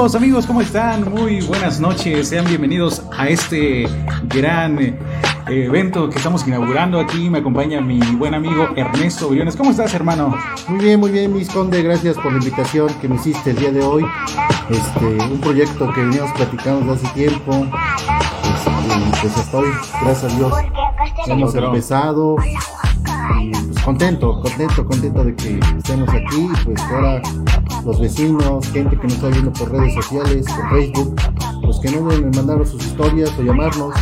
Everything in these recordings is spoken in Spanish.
Amigos, amigos, ¿cómo están? Muy buenas noches. Sean bienvenidos a este gran eh, evento que estamos inaugurando aquí. Me acompaña mi buen amigo Ernesto Briones. ¿Cómo estás, hermano? Muy bien, muy bien, mis conde. Gracias por la invitación que me hiciste el día de hoy. Este, un proyecto que veníamos platicando desde hace tiempo. Este, pues hasta hoy, gracias a Dios, hemos empezado. Y pues contento, contento, contento de que estemos aquí. Pues ahora los vecinos, gente que nos está viendo por redes sociales, por Facebook, pues que no deben mandar sus historias o llamarnos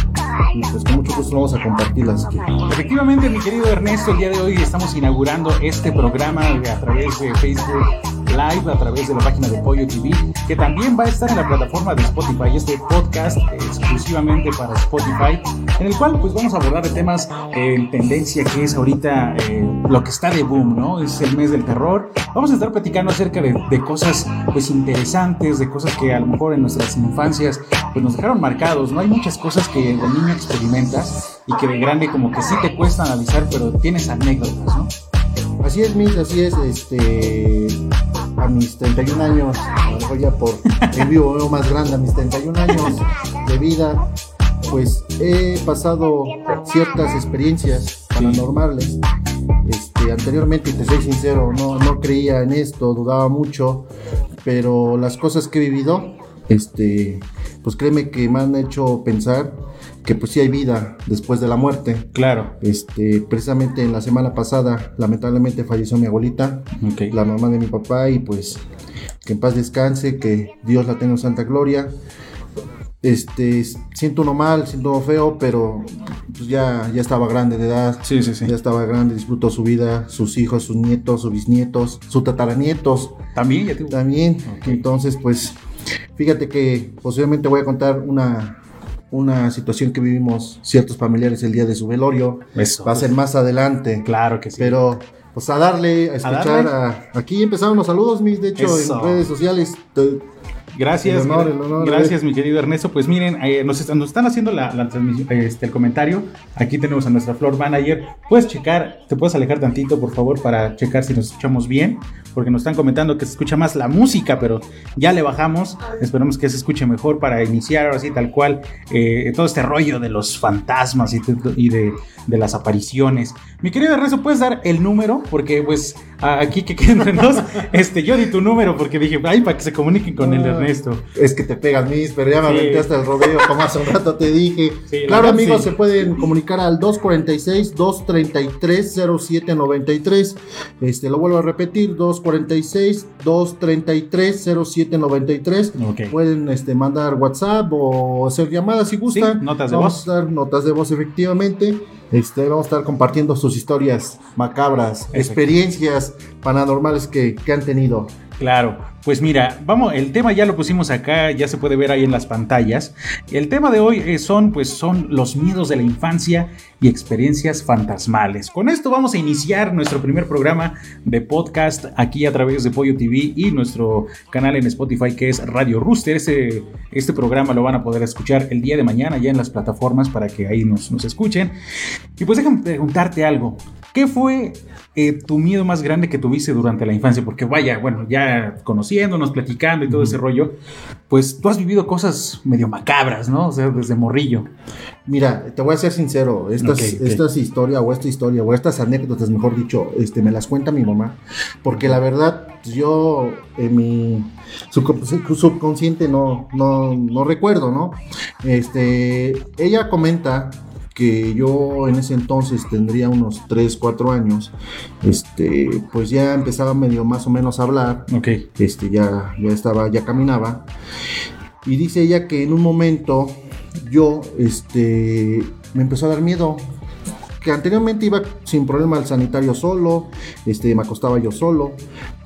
y pues con mucho gusto vamos a compartirlas aquí. Efectivamente, mi querido Ernesto, el día de hoy estamos inaugurando este programa a través de Facebook Live, a través de la página de Pollo TV, que también va a estar en la plataforma de Spotify, este podcast exclusivamente para Spotify, en el cual pues vamos a abordar de temas en tendencia que es ahorita eh, lo que está de boom, ¿no? Es el mes del terror. Vamos a estar platicando acerca de, cosas pues interesantes, de cosas que a lo mejor en nuestras infancias pues nos dejaron marcados, ¿no? Hay muchas cosas que de niño experimentas y que de grande como que sí te cuesta analizar, pero tienes anécdotas, ¿no? Así es, Miss, así es, este, a mis 31 años, a lo mejor ya por el vivo veo más grande, a mis 31 años de vida, pues he pasado ciertas experiencias paranormales. Este, anteriormente, te soy sincero, no, no creía en esto, dudaba mucho, pero las cosas que he vivido, este, pues créeme que me han hecho pensar que pues sí hay vida después de la muerte. Claro. Este, precisamente en la semana pasada, lamentablemente falleció mi abuelita, la mamá de mi papá, y pues que en paz descanse, que Dios la tenga en santa gloria. Este, siento uno mal, siento uno feo, pero pues ya, ya estaba grande de edad. Sí, sí, sí. Ya estaba grande, disfrutó su vida, sus hijos, sus nietos, sus bisnietos, sus tataranietos También, ya también. Entonces, pues, fíjate que posiblemente voy a contar una, una situación que vivimos ciertos familiares el día de su velorio. Eso. Va a ser más adelante. Claro que sí. Pero, pues, a darle, a escuchar. darle. a- aquí empezaron los saludos, mis, de hecho, Eso. en redes sociales. te- Gracias, El honor, el honor, gracias mi querido Ernesto. Pues miren, eh, nos, están, nos están haciendo la, la transmisión, este, el comentario. Aquí tenemos a nuestra floor manager. Puedes checar, te puedes alejar tantito, por favor, para checar si nos escuchamos bien, porque nos están comentando que se escucha más la música, pero ya le bajamos. Esperamos que se escuche mejor para iniciar ahora sí tal cual eh, todo este rollo de los fantasmas y, de- y de, de las apariciones. Mi querido Ernesto, ¿puedes dar el número? Porque pues aquí que queden entre nos, este, yo di tu número porque dije, ay, para que se comuniquen con el Ah. Ernesto. Es que te pegas, mis, pero ya me Sí. aventé hasta el rodeo, como hace un rato te dije. Sí, claro, amigos, sí. se pueden comunicar al 246-233-0793. Este, lo vuelvo a repetir, 246-233-0793. Ok. Pueden este, mandar WhatsApp o hacer llamadas si gustan. Notas de vamos voz. a dar notas de voz, efectivamente. Este, vamos a estar compartiendo sus historias macabras, experiencias paranormales que, que han tenido. Claro, pues mira, vamos, el tema ya lo pusimos acá, ya se puede ver ahí en las pantallas. El tema de hoy eh, son, pues, son los miedos de la infancia y experiencias fantasmales. Con esto vamos a iniciar nuestro primer programa de podcast aquí a través de Pollo TV y nuestro canal en Spotify que es Radio Rooster. Este, este programa lo van a poder escuchar el día de mañana ya en las plataformas para que ahí nos, nos escuchen. Y pues déjame preguntarte algo. ¿Qué fue eh, tu miedo más grande que tuviste durante la infancia? Porque vaya, bueno, ya conociéndonos, platicando y todo ese rollo, pues tú has vivido cosas medio macabras, ¿no? O sea, desde morrillo. Mira, te voy a ser sincero, estas, Ok, ok. estas historias o esta historia o estas anécdotas, mejor dicho, este, me las cuenta mi mamá, porque la verdad pues, yo en mi subcon- sub- subconsciente no, no, no recuerdo, ¿no? Este, ella comenta que yo en ese entonces tendría unos 3, 4 años, este, pues ya empezaba medio más o menos a hablar, Ok. este, ya, ya estaba, ya caminaba. Y dice ella que en un momento yo, este, me empezó a dar miedo. Que anteriormente iba sin problema al sanitario solo, este, me acostaba yo solo,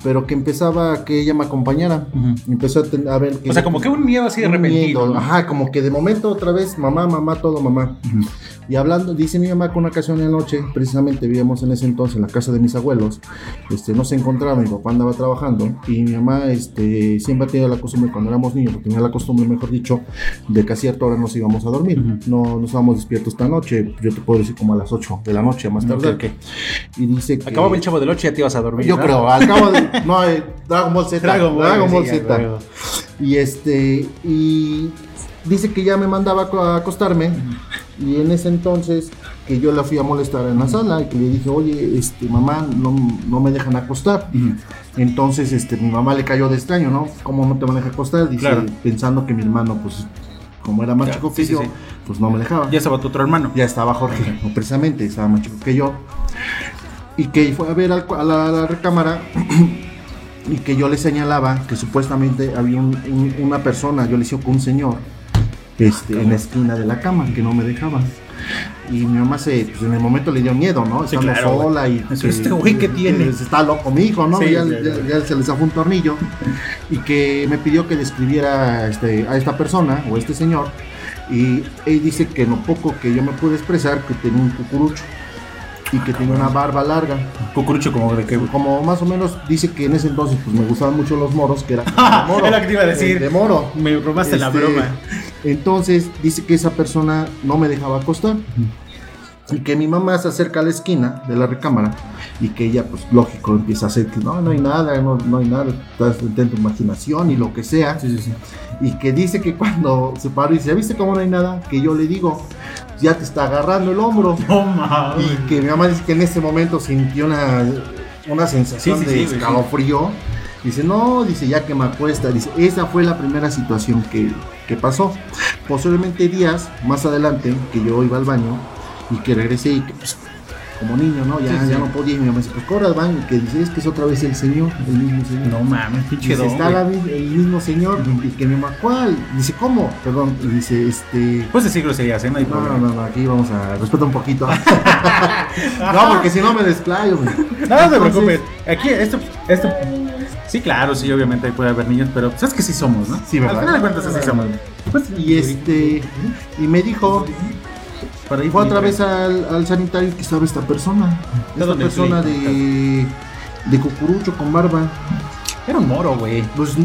pero que empezaba a que ella me acompañara. Empezó a, ten- a ver que O sea, como que un miedo así de repentino. Ajá, como que de momento otra vez, mamá, mamá, todo mamá. Ujú. Y hablando, dice mi mamá que una ocasión en la noche, precisamente vivíamos en ese entonces en la casa de mis abuelos, este, no se encontraba, mi papá andaba trabajando y mi mamá este, siempre tenía la costumbre, cuando éramos niños, tenía la costumbre, mejor dicho, de que a cierta hora nos íbamos a dormir. No nos estábamos despiertos esta noche, yo te puedo decir como a las 8 de la noche, a más tarde. Ok, ok. Y dice que... Acababa el chavo del 8 y ya te ibas a dormir. Yo ¿no? creo, al cabo de... No, eh, Dragon Ball Z. Dragon Ball, sí, Ball Z. Y este, y dice que ya me mandaba a acostarme. Y en ese entonces que yo la fui a molestar en la sala y que le dije, oye, este, mamá, no, no me dejan acostar. Entonces, este, mi mamá le cayó de extraño, ¿no? ¿Cómo no te van a dejar acostar? Dice, Claro. pensando que mi hermano, pues, como era más chico que sí, yo, sí. pues no me dejaba. Ya estaba tu otro hermano. Ya estaba Jorge, precisamente, estaba más chico que yo. Y que fue a ver al a la, a la recámara y que yo le señalaba que supuestamente había un- un- una persona, yo le con un señor, este, en la esquina de la cama, que no me dejaba. Y mi mamá se, pues en el momento le dio miedo, ¿no? Sí, Estando claro, sola y este güey, ¿qué tiene? Está loco mi hijo, ¿no? Sí, ya, ya- sí. ya se le zafó un tornillo. Y que me pidió que describiera este, a esta persona o a este señor. Y él dice que lo poco que yo me pude expresar, que tenía un cucurucho y que tenía una barba larga. Cucurucho como de que... Como más o menos dice que en ese entonces pues me gustaban mucho los moros, que era Ah, de moro. es lo que te iba a decir. De moro. Me robaste la Este, broma. Entonces dice que esa persona no me dejaba acostar. Y que mi mamá se acerca a la esquina de la recámara y que ella, pues lógico, empieza a hacer que no, no hay nada, no, no hay nada, estás en tu imaginación y lo que sea. Sí, sí, sí. Y que dice que cuando se paró y dice, ¿ya viste cómo no hay nada? Que yo le digo, ya te está agarrando el hombro. No. Y que mi mamá dice que en ese momento sintió una, una sensación Sí, sí, de sí. escalofrío. Dice, no, dice, ya que me acuesta. Dice, esa fue la primera situación que, que pasó. Posiblemente días más adelante, que yo iba al baño y que regresé y que, pues, como niño, ¿no? Ya, Sí, sí. ya no podía. Y mi mamá dice, pues corre al baño. Y que dice, es que es otra vez el señor, el mismo señor. No mames, pinche Dice, don, está la el mismo señor. Y que mi mamá, ¿cuál? Dice, ¿cómo? Perdón. Y dice, este. Puedes decir groserías, ¿eh? No hay No, problema. no, no, aquí vamos a respetar un poquito. no, porque si no me desplayo, güey. No, no te preocupes. Aquí, esto, esto. Sí, claro, sí, obviamente ahí puede haber niños, pero sabes que sí somos, ¿no? Sí, ¿verdad? Al final de cuentas, así somos. Pues, Y este. Y me dijo. Por ahí Fue otra vez al, al sanitario que estaba esta persona. Esta persona de. De cucurucho con barba. Era un moro, güey. Pues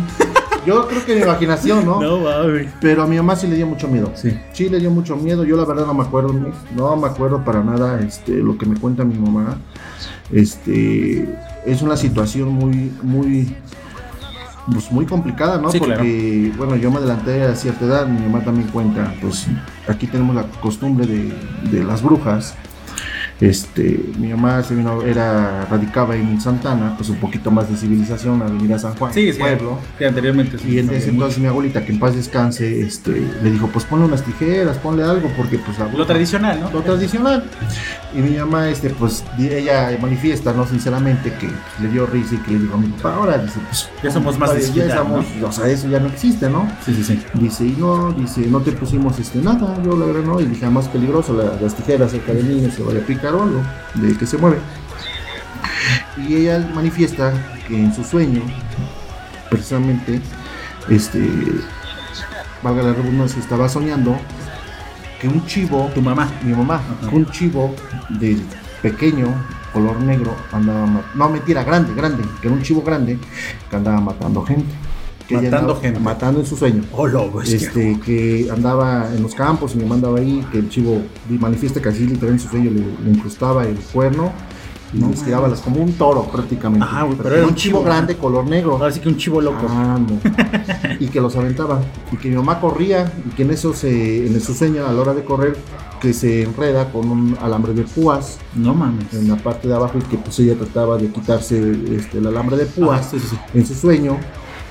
yo creo que mi imaginación, ¿no? No, mames. Pero a mi mamá sí le dio mucho miedo. Sí. Sí, le dio mucho miedo. Yo la verdad no me acuerdo, no me acuerdo para nada este, lo que me cuenta mi mamá. Este, es una situación muy, muy, pues muy complicada, ¿no? Sí, Porque, bueno, yo me adelanté a cierta edad, mi mamá también cuenta, pues aquí tenemos la costumbre de, de las brujas. Este, mi mamá se vino, era, radicaba en Santana, pues un poquito más de civilización, Avenida San Juan, Sí, sí. pueblo. Sí, anteriormente. sí, Y en ese mucho. entonces mi abuelita, que en paz descanse, este, le dijo, pues ponle unas tijeras, ponle algo, porque pues la Lo tradicional, ¿no? lo tradicional. Y mi mamá, este, pues ella manifiesta, ¿no? Sinceramente, que pues, le dio risa y que le dijo a mi papá, ahora, dice, pues Ya somos más padre, de ya somos, o sea, eso ya no existe, ¿no? Sí, sí, sí. Dice, y no, dice, no te pusimos este nada, yo la verdad no, y dije, más peligroso la- las tijeras cerca del niño, se vaya a picar o algo, de que se mueve. Y ella manifiesta que en su sueño, precisamente, este, valga la redundancia, estaba soñando que un chivo, Tu mamá. mi mamá, Ajá. que un chivo del pequeño, color negro, andaba no mentira, grande, grande, que era un chivo grande que andaba matando gente. Que Matando andaba gente. Matando en su sueño. Hola, bestia. Este, que andaba en los campos y me mandaba ahí, que el chivo manifiesta que así literal en su sueño le, le incrustaba el cuerno y No estiraba las como un toro prácticamente. Ajá, güey, pero era un chivo chivo, grande, color negro. Ahora sí que un chivo loco. Ah, no. y que los aventaba. Y que mi mamá corría y que en eso se, en su sueño a la hora de correr, que se enreda con un alambre de púas No mames. en la parte de abajo y que pues ella trataba de quitarse este, el alambre de púas Ajá, sí, sí, sí. en su sueño.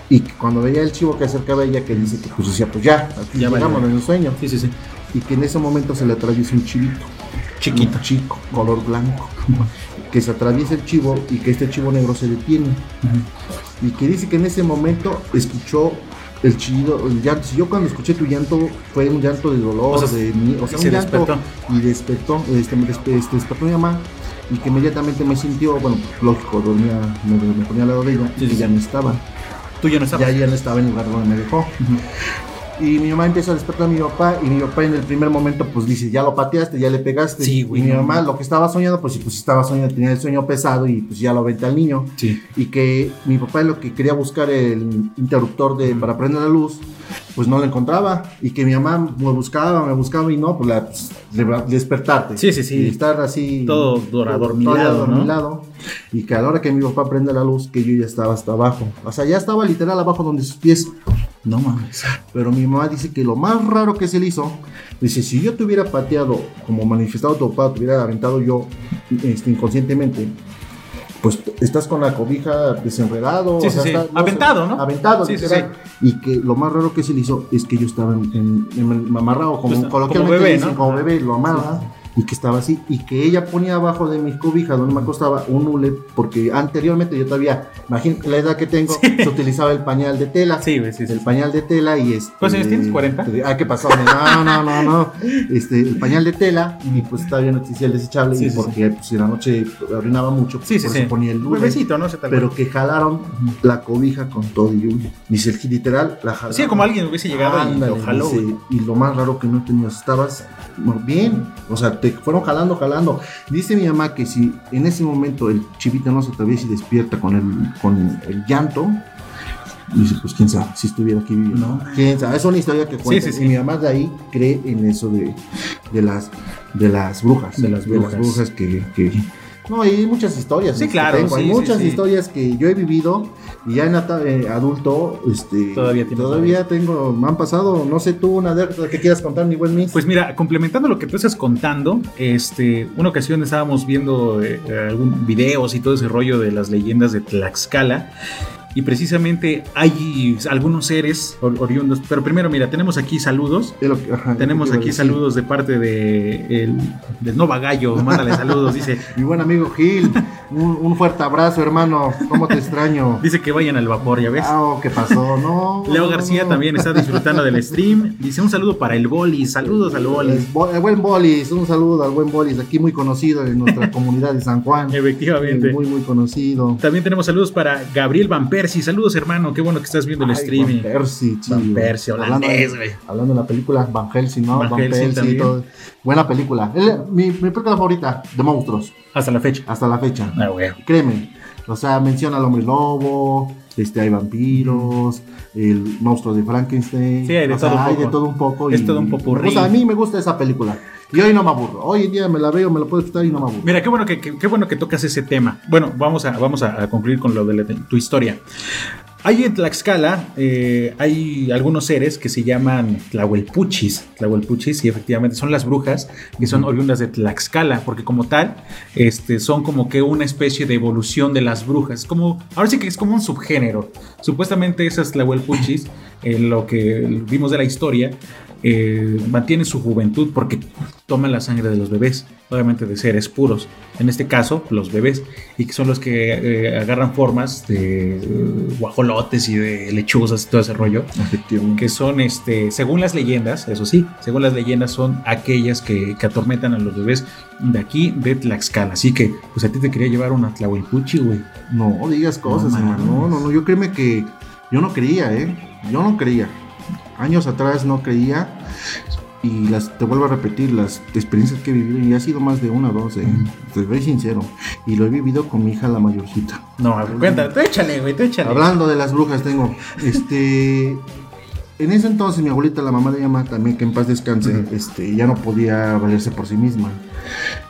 Y que cuando veía el chivo que acercaba a ella, que dice que pues decía, pues ya, aquí Ya llegamos en el sueño. Sí, sí, sí. Y que en ese momento se le atraviesa un chivito. Chiquito. Un chico, color blanco. que se atraviesa el chivo y que este chivo negro se detiene. Y que dice que en ese momento escuchó el chillido, el llanto. Si yo cuando escuché tu llanto fue un llanto de dolor, O sea, de o sea, y un se llanto despertó. y despertó, este, me despe- este, despertó mi mamá y que inmediatamente me sintió, bueno, lógico, dormía, me, me ponía al lado de ella Sí, y sí, que ya no estaba, Tú ya no estabas. ya ya no estaba en el lugar donde me dejó. Y mi mamá empieza a despertar a mi papá y mi papá en el primer momento pues dice, ya lo pateaste, ya le pegaste. Sí, güey, Y mi no mamá lo que estaba soñando, pues sí, pues estaba soñando, tenía el sueño pesado y pues ya lo aventé al niño. Sí. Y que mi papá lo que quería buscar el interruptor de, para prender la luz, pues no lo encontraba. Y que mi mamá me buscaba, me buscaba y no, pues la, pues, de- despertarte. Sí, sí, sí. Y estar así. Todo dor- adormilado, ¿no? Y que a la hora que mi papá prende la luz, que yo ya estaba hasta abajo. O sea, ya estaba literal abajo donde sus pies No mames. Pero mi mamá dice que lo más raro que se le hizo, dice, si yo te hubiera pateado, como manifestado tu papá, te hubiera aventado yo este, inconscientemente, pues estás con la cobija desenredado. Sí, o sea, sí. está- no Aventado, sé, ¿no? Aventado, Sí. Y que lo más raro que se le hizo es que yo estaba en, en- en- amarrado, como Pues, coloquialmente como bebé, dicen, ¿no? como bebé, lo amaba. Y que estaba así, y que ella ponía abajo de mi cobija donde me acostaba un hule, porque anteriormente yo todavía, imagínate la edad que tengo, se utilizaba el pañal de tela. Sí, sí, sí. El pañal de tela y este. ¿Cuántos años tienes? ¿40? Ah, ¿qué pasó? No, no, no, no. Este, el pañal de tela y pues todavía no existía el desechable Sí, y sí, porque pues, en la noche orinaba mucho. Sí, sí, por sí. eso ponía el hule. bebecito, ¿no? Se Pero que jalaron la cobija con todo y hule. Dice literal, la jalaron. Sí, como alguien hubiese llegado y lo jaló, dice, y lo más raro que no tenías, estabas bien. O sea, te fueron jalando, jalando. Dice mi mamá que si en ese momento el chivito no se atraviesa y despierta con el, con el llanto, dice, pues quién sabe, si estuviera aquí viviendo. No. Quién sabe, es una historia que cuenta. sí, sí. Y mi mamá de ahí cree en eso de, de las de las brujas. De las brujas. que, que- No, hay muchas historias. Sí, que claro, tengo, Hay sí, muchas sí. historias que yo he vivido y ya en eh, adulto, este, Todavía todavía tengo, me han pasado, no sé tú, una anécdota que quieras contar, ni buen mis. Pues mira, complementando lo que tú estás contando, este, una ocasión estábamos viendo eh, algún videos y todo ese rollo de las leyendas de Tlaxcala. Y precisamente hay algunos seres or- oriundos. Pero primero, mira, tenemos aquí saludos. Que- ajá, Tenemos aquí saludos de parte de el, del Nova Gallo. Mándale saludos. Dice, Mi buen amigo Gil, un, un fuerte abrazo, hermano. ¿Cómo te extraño? dice que vayan al vapor, ¿ya ves? Ah, oh, ¿qué pasó? No. Leo García no. también está disfrutando del stream. Dice un saludo para el Bolis. Saludos al Bolis. El, bo- el buen Bolis, un saludo al buen Bolis, aquí muy conocido en nuestra comunidad de San Juan. Efectivamente. Muy, muy conocido. También tenemos saludos para Gabriel Van Persie. Saludos, hermano. Qué bueno que estás viendo el Ay, streaming. Van Persie, chido. Van Persie, holandés, Hablando de- güey. Hablando de la película Van Helsing, ¿no? Van Van, Helsing Helsing, todo. Buena película. Mi, mi película favorita de monstruos, Hasta la fecha. hasta la fecha. Ah, güey. Créeme. O sea, menciona al hombre lobo, este, hay vampiros, el monstruo de Frankenstein. Sí, hay de o sea, todo un hay poco. de todo un poco. Es y todo un popurrí. me gusta- a mí me gusta esa película. Y hoy no me aburro. Hoy en día me la veo, me la puedo quitar y no me aburro. Mira, qué bueno que, que- qué bueno que tocas ese tema. Bueno, vamos a, vamos a, concluir con lo de, la- de tu historia. Hay en Tlaxcala, eh, hay algunos seres que se llaman Tlahuelpuchis. Tlahuelpuchis, y efectivamente son las brujas que son oriundas de Tlaxcala, porque como tal, este, son como que una especie de evolución de las brujas. Como, ahora sí que es como un subgénero. Supuestamente esas Tlahuelpuchis, eh, lo que vimos de la historia, eh, mantienen su juventud porque toman la sangre de los bebés, obviamente de seres puros, en este caso los bebés, y que son los que eh, agarran formas de eh, guajolotes y de lechuzas y todo ese rollo, que son, este, según las leyendas, eso sí, según las leyendas son aquellas que, que atormentan a los bebés de aquí, de Tlaxcala. Así que, pues a ti te quería llevar una Tlahuelpuchi, güey. No digas cosas, No hermano. No, no, no. Yo créeme que yo no creía, ¿eh? Yo no creía. Años atrás no creía. Y las, te vuelvo a repetir, las experiencias que he vivido, y ha sido más de una o dos, ¿eh? Te soy sincero. Y lo he vivido con mi hija, la mayorcita. No, cuéntame, tú échale, güey, tú échale. Hablando de las brujas, tengo. Este. En ese entonces, mi abuelita, la mamá de ella también, que en paz descanse, este, ya no podía valerse por sí misma.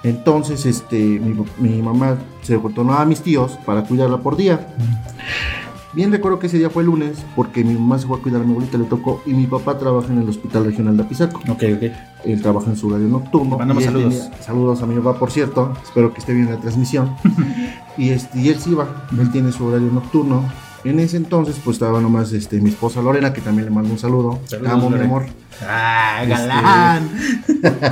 Entonces, este, mi, mi mamá se retornó a mis tíos para cuidarla por día. Bien recuerdo que ese día fue lunes, porque mi mamá se fue a cuidar a mi abuelita, le tocó, y mi papá trabaja en el Hospital Regional de Apizaco. Ok, ok. Él trabaja en su horario nocturno. Mandamos saludos. tenía- saludos a mi papá, por cierto. Espero que esté bien la transmisión. y, este, y él sí va. Él tiene su horario nocturno. En ese entonces, pues estaba nomás este, mi esposa Lorena, que también le mando un saludo. Saludos, amo, mi amor. Ah, Este, galán.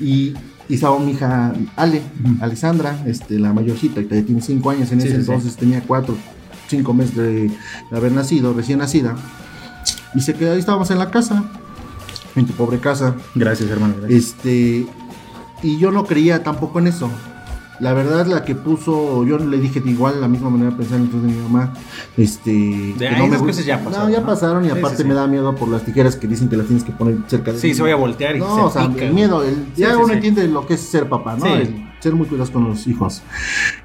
Y, y estaba mi hija Ale, Ujú. Alessandra, este, la mayorcita, que tiene 5 años. En Sí, ese sí, sí. entonces tenía 4, 5 meses de, de haber nacido, recién nacida. Y se quedó ahí, estábamos en la casa, en tu pobre casa. Gracias, hermano. Gracias. Este, y yo no creía tampoco en eso. La verdad, la que puso, yo le dije de igual, la misma manera de pensar entonces de mi mamá. Este, que ahí no esas gu- cosas ya pasaron, No, ya ¿no? pasaron y Sí, aparte sí, sí. me da miedo por las tijeras que dicen que las tienes que poner cerca de Sí, se voy a voltear y No, se o sea, pica. el miedo, el- ya uno entiende lo que es ser papá, ¿no? El ser muy cuidadoso con los hijos.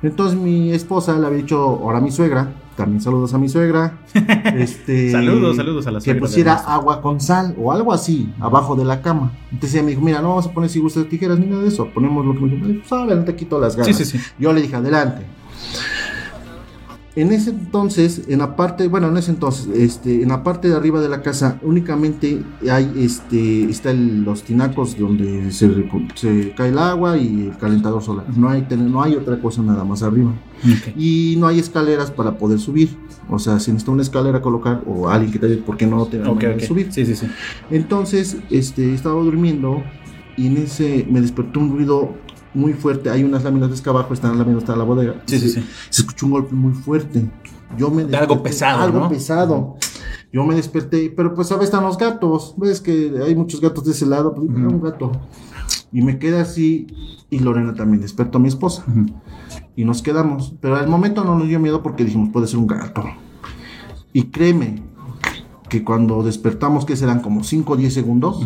Entonces mi esposa le había dicho, ahora mi suegra, también saludos a mi suegra. este, Saludos, saludos a la Que suegra de pusiera agua con sal o algo así abajo de la cama. Entonces ella me dijo, mira, no vamos a poner si gustas tijeras ni nada de eso. Ponemos lo que me dijo, pues ahora no te quito las ganas. Sí, sí, sí. Yo le dije, adelante. En ese entonces, en la parte, bueno, en ese entonces, este, en la parte de arriba de la casa únicamente hay, este, está el- los tinacos donde se, cae el agua y el calentador solar. No hay, no hay otra cosa nada más arriba. Y no hay escaleras para poder subir. O sea, si necesita una escalera a colocar o alguien que te por qué no te de ok. subir. Sí, sí, sí. Entonces, este, estaba durmiendo y en ese me despertó un ruido muy fuerte. Hay unas láminas de abajo, están las láminas, está la bodega. Sí, sí, sí. se escuchó un golpe muy fuerte. Yo me De algo pesado, Algo ¿no? pesado. Yo me desperté, pero pues a veces están los gatos. Ves que hay muchos gatos de ese lado, pues un gato. Y me quedé así y Lorena también despertó a mi esposa y nos quedamos. Pero al momento no nos dio miedo porque dijimos, puede ser un gato. Y créeme que cuando despertamos, que serán como 5 o 10 segundos.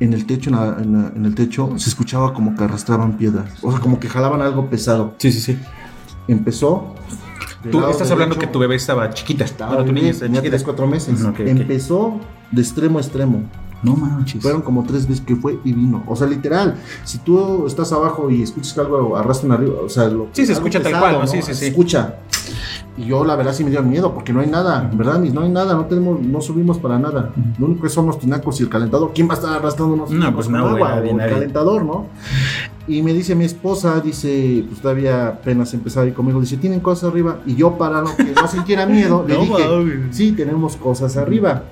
En el techo, en, la- en la- en el techo, se escuchaba como que arrastraban piedras. O sea, como que jalaban algo pesado. Sí, sí, sí. Empezó. Tú estás hablando que tu bebé estaba chiquita. estaba Bueno, tu niña está tenía chiquita. 3, 4 meses. Ujú, ok, ok. Empezó de extremo a extremo. No manches. Fueron como tres veces que fue y vino. O sea, literal, si tú estás abajo y escuchas que algo arrastran arriba, o sea, lo, Sí, se escucha tal cual, ¿no? Sí, sí, sí. Se escucha. Y yo la verdad sí me dio miedo porque no hay nada, ¿verdad? Mis? No hay nada, no tenemos, no subimos para nada. Lo único que son los tinacos y el calentador. ¿Quién va a estar arrastrando unos No, pues no, agua? nadie, o el calentador, ¿no? Y me dice mi esposa, dice, pues todavía apenas empezaba ahí conmigo, dice, ¿tienen cosas arriba? Y yo para no, que no sintiera miedo, le No dije, sí, tenemos cosas arriba.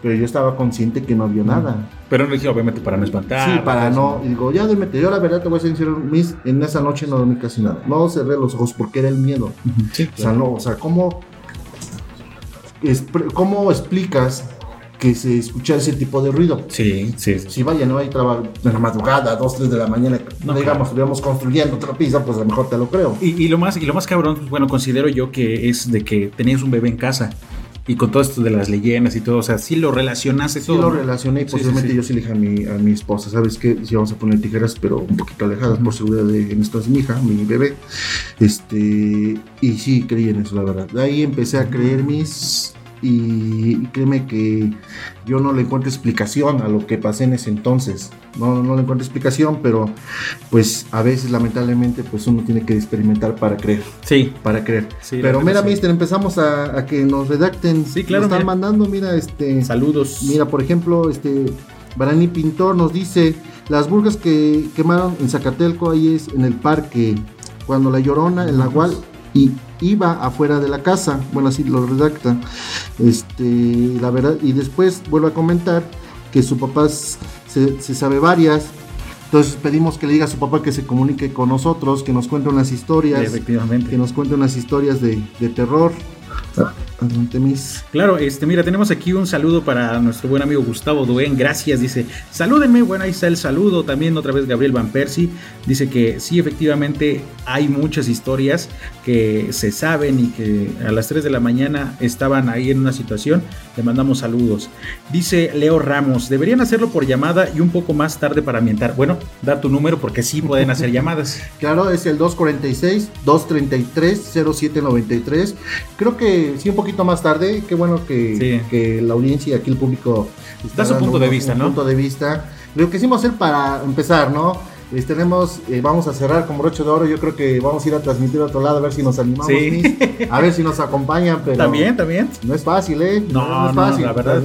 Pero yo estaba consciente que no había nada. Pero no dije, obviamente, para no espantar. Sí, para no. Y digo, ya duérmete. Yo la verdad te voy a sincero, Miss, en esa noche no dormí casi nada. No cerré los ojos porque era el miedo. Sí, O sea, no, o sea, ¿cómo, cómo explicas que se escucha ese tipo de ruido? Sí, sí, sí. Si vaya, no hay trabajo en la madrugada, 2, 3 de la mañana, No, digamos, estuviéramos construyendo otra pieza, pues a lo mejor te lo creo. Y, y lo más, y lo más cabrón, pues, bueno, considero yo que es de que tenías un bebé en casa. Y con todo esto de las leyendas y todo, o sea, sí lo relacionaste Sí todo. lo ¿no? relacioné y Sí, posiblemente sí, sí. yo sí le dije a mi, a mi esposa, ¿sabes qué? Si vamos a poner tijeras, pero un poquito alejadas por seguridad de en esto es mi hija, mi bebé. Este, y sí creí en eso, la verdad. De ahí empecé a creer mis y, créeme que yo no le encuentro explicación a lo que pasé en ese entonces. No, no le encuentro explicación, pero pues a veces lamentablemente pues uno tiene que experimentar para creer, Sí, para creer. sí. pero mira, sí. mister, empezamos a, a que nos redacten. Sí, claro, Nos están mira. mandando, mira, este Saludos. Mira, por ejemplo, este Barani Pintor nos dice las burgas que quemaron en Zacatelco ahí es en el parque cuando la llorona el nahual y iba afuera de la casa bueno así lo redacta este la verdad y después vuelve a comentar que su papá se, se sabe varias entonces pedimos que le diga a su papá que se comunique con nosotros que nos cuente unas historias Efectivamente. que nos cuente unas historias de, de terror adelante mis Claro, este, mira, tenemos aquí un saludo para nuestro buen amigo Gustavo Duen. Gracias, dice. Salúdenme. Bueno, ahí está el saludo. También otra vez Gabriel Van Persie. Dice que sí, efectivamente, hay muchas historias que se saben y que a las 3 de la mañana estaban ahí en una situación. Le mandamos saludos. Dice Leo Ramos, deberían hacerlo por llamada y un poco más tarde para ambientar. Bueno, da tu número porque sí pueden hacer llamadas. Claro, es el 246-233-0793. Creo que sí, un poquito más tarde. Qué bueno que, Sí. que la audiencia y aquí el público está Da su punto de vista, un ¿no? punto de vista. Lo que quisimos hacer para empezar, ¿no? Eh, tenemos, eh, vamos a cerrar con broche de oro. Yo creo que vamos a ir a transmitir a otro lado a ver si nos animamos, Sí. A ver si nos acompañan. Pero También, también. No es fácil, ¿eh? No, es no, fácil. la verdad.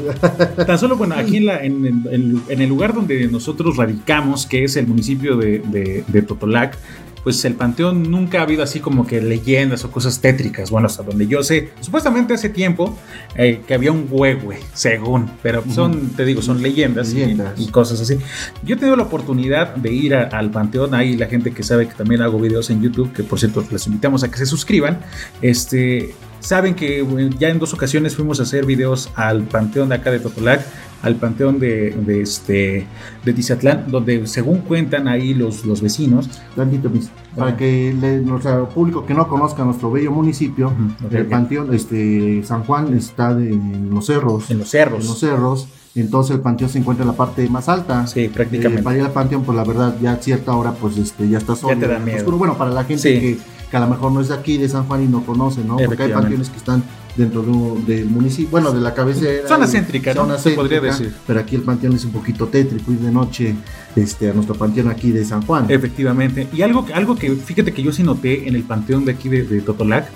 Tan solo, bueno, aquí en, la- en- en- en el lugar donde nosotros radicamos, que es el municipio de, de- de Totolac, pues el panteón nunca ha habido así como que leyendas o cosas tétricas. Bueno, hasta donde yo sé, supuestamente hace tiempo eh, que había un huehue, según, pero son, te digo, son leyendas, y- cosas así. Yo he tenido la oportunidad de ir a- al panteón, ahí la gente que sabe que también hago videos en YouTube, que por cierto les invitamos a que se suscriban, este, saben que bueno, ya en dos ocasiones fuimos a hacer videos al panteón de acá de Totolac, al panteón de, de este de Tizatlán, donde según cuentan ahí los, los vecinos, Tantito, Miss, para que le- nuestro público que no conozca nuestro bello municipio, el panteón, este, San Juan está de- en los cerros, en los cerros, en los cerros, entonces el panteón se encuentra en la parte más alta. sí, Eh, prácticamente. para ir al panteón, pues la verdad, ya a cierta hora, pues este, ya está solo. te da miedo. oscuro. Bueno, para la gente Sí. que, que a lo mejor no es de aquí, de San Juan y no conoce, ¿no? Porque hay panteones que están dentro de un- del municipio, bueno, de la cabecera. Zona y- céntrica, ¿no? zona podría céntrica, decir. Pero aquí el panteón es un poquito tétrico, ir de noche este, a nuestro panteón aquí de San Juan. Efectivamente. Y algo, algo que, fíjate que yo sí noté en el panteón de aquí de, de Totolac,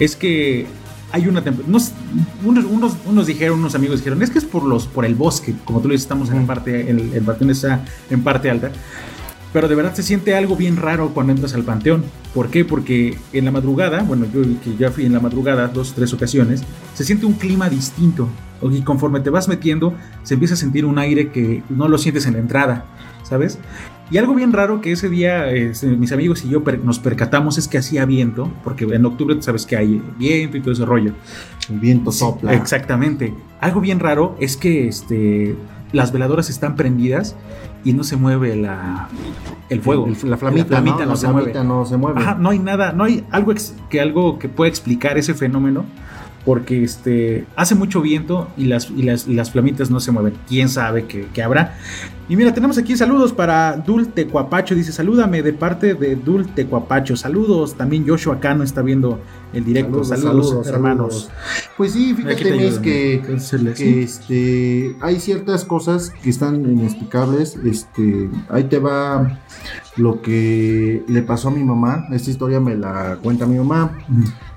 es que hay una unos, unos, unos, dijeron, unos amigos dijeron, es que es por los, por el bosque, como tú lo dices, estamos en parte, el, el panteón está en parte alta. Pero de verdad se siente algo bien raro cuando entras al panteón. ¿Por qué? Porque en la madrugada, bueno, yo que ya fui en la madrugada dos tres ocasiones, se siente un clima distinto. Y conforme te vas metiendo, se empieza a sentir un aire que no lo sientes en la entrada, ¿sabes? Y algo bien raro que ese día este, mis amigos y yo per- nos percatamos es que hacía viento, porque en octubre tú sabes que hay viento y todo ese rollo. El viento Sí, sopla. Exactamente. Algo bien raro es que este, las veladoras están prendidas y no se mueve la, el fuego. El- la flamita, La flamita ¿no? no La se flamita mueve. no se mueve. Ajá, no hay nada, no hay algo ex- que algo que pueda explicar ese fenómeno. Porque este hace mucho viento y las, y las, y las flamitas no se mueven. Quién sabe qué, qué habrá. Y mira, tenemos aquí saludos para Dul Tecuapacho. Dice: Salúdame de parte de Dul Tecuapacho. Saludos. También Joshua Cano está viendo el directo. Saludos, hermanos. Pues sí, fíjate, ayudan. que, que, este, hay ciertas cosas que están inexplicables. Este, ahí te va lo que le pasó a mi mamá. Esta historia me la cuenta mi mamá.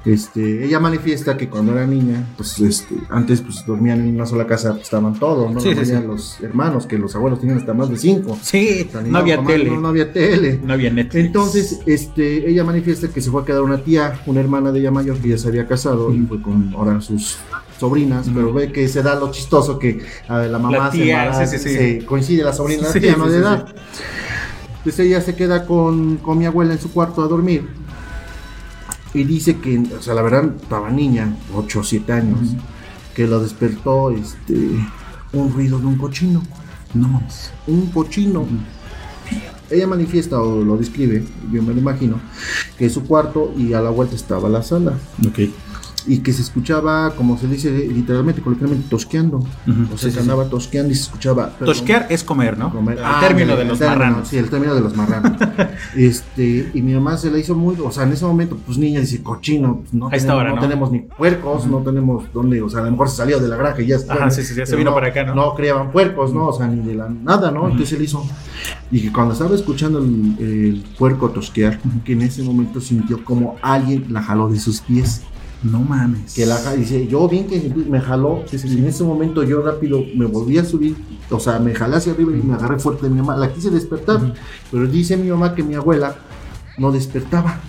Este, ella manifiesta que cuando era niña, pues este, antes pues dormían en una sola casa, pues, estaban todos, ¿no? Sí, los hermanos, que los abuelos tenían hasta más de cinco. Sí, no había mamá, tele. No, no había tele. No había Netflix. Entonces, este, ella manifiesta que se fue a quedar una tía, una hermana de ella mayor que ya se había casado y fue con ahora sus sobrinas, pero ve que se da lo chistoso que a ver, la mamá La se embaraza, se coincide la sobrina la tía, no de edad. Entonces ella se queda con, con mi abuela en su cuarto a dormir y dice que, o sea, la verdad estaba niña, 8 o 7 años, que lo despertó este un ruido de un cochino, No mames. un cochino. Ella manifiesta o lo describe, yo me lo imagino, que es su cuarto y a la vuelta estaba la sala. Ok. Y que se escuchaba, como se dice literalmente, coloquialmente, tosqueando. Ujú, O sea, sí, sí, andaba tosqueando y se escuchaba. perdón, Tosquear es comer, ¿no? comer. El término de los término, marranos. Sí, el término de los marranos. este, y mi mamá se le hizo muy, o sea, en ese momento, pues niña dice, cochino, pues, no, tenemos, hora, no ¿no? tenemos ni puercos, no tenemos dónde, o sea, a lo mejor se salió de la granja y ya está. Ajá, sí, sí, ya se vino para acá, ¿no? No criaban puercos, ¿no? O sea, ni de la nada, ¿no? Entonces él hizo. Y que cuando estaba escuchando el, el puerco tosquear, que en ese momento sintió como alguien la jaló de sus pies. No mames. Que la dice, yo bien que me jaló, y en ese momento yo rápido me volví a subir, o sea, me jalé hacia arriba y me agarré fuerte de mi mamá. La quise despertar, pero dice mi mamá que mi abuela no despertaba.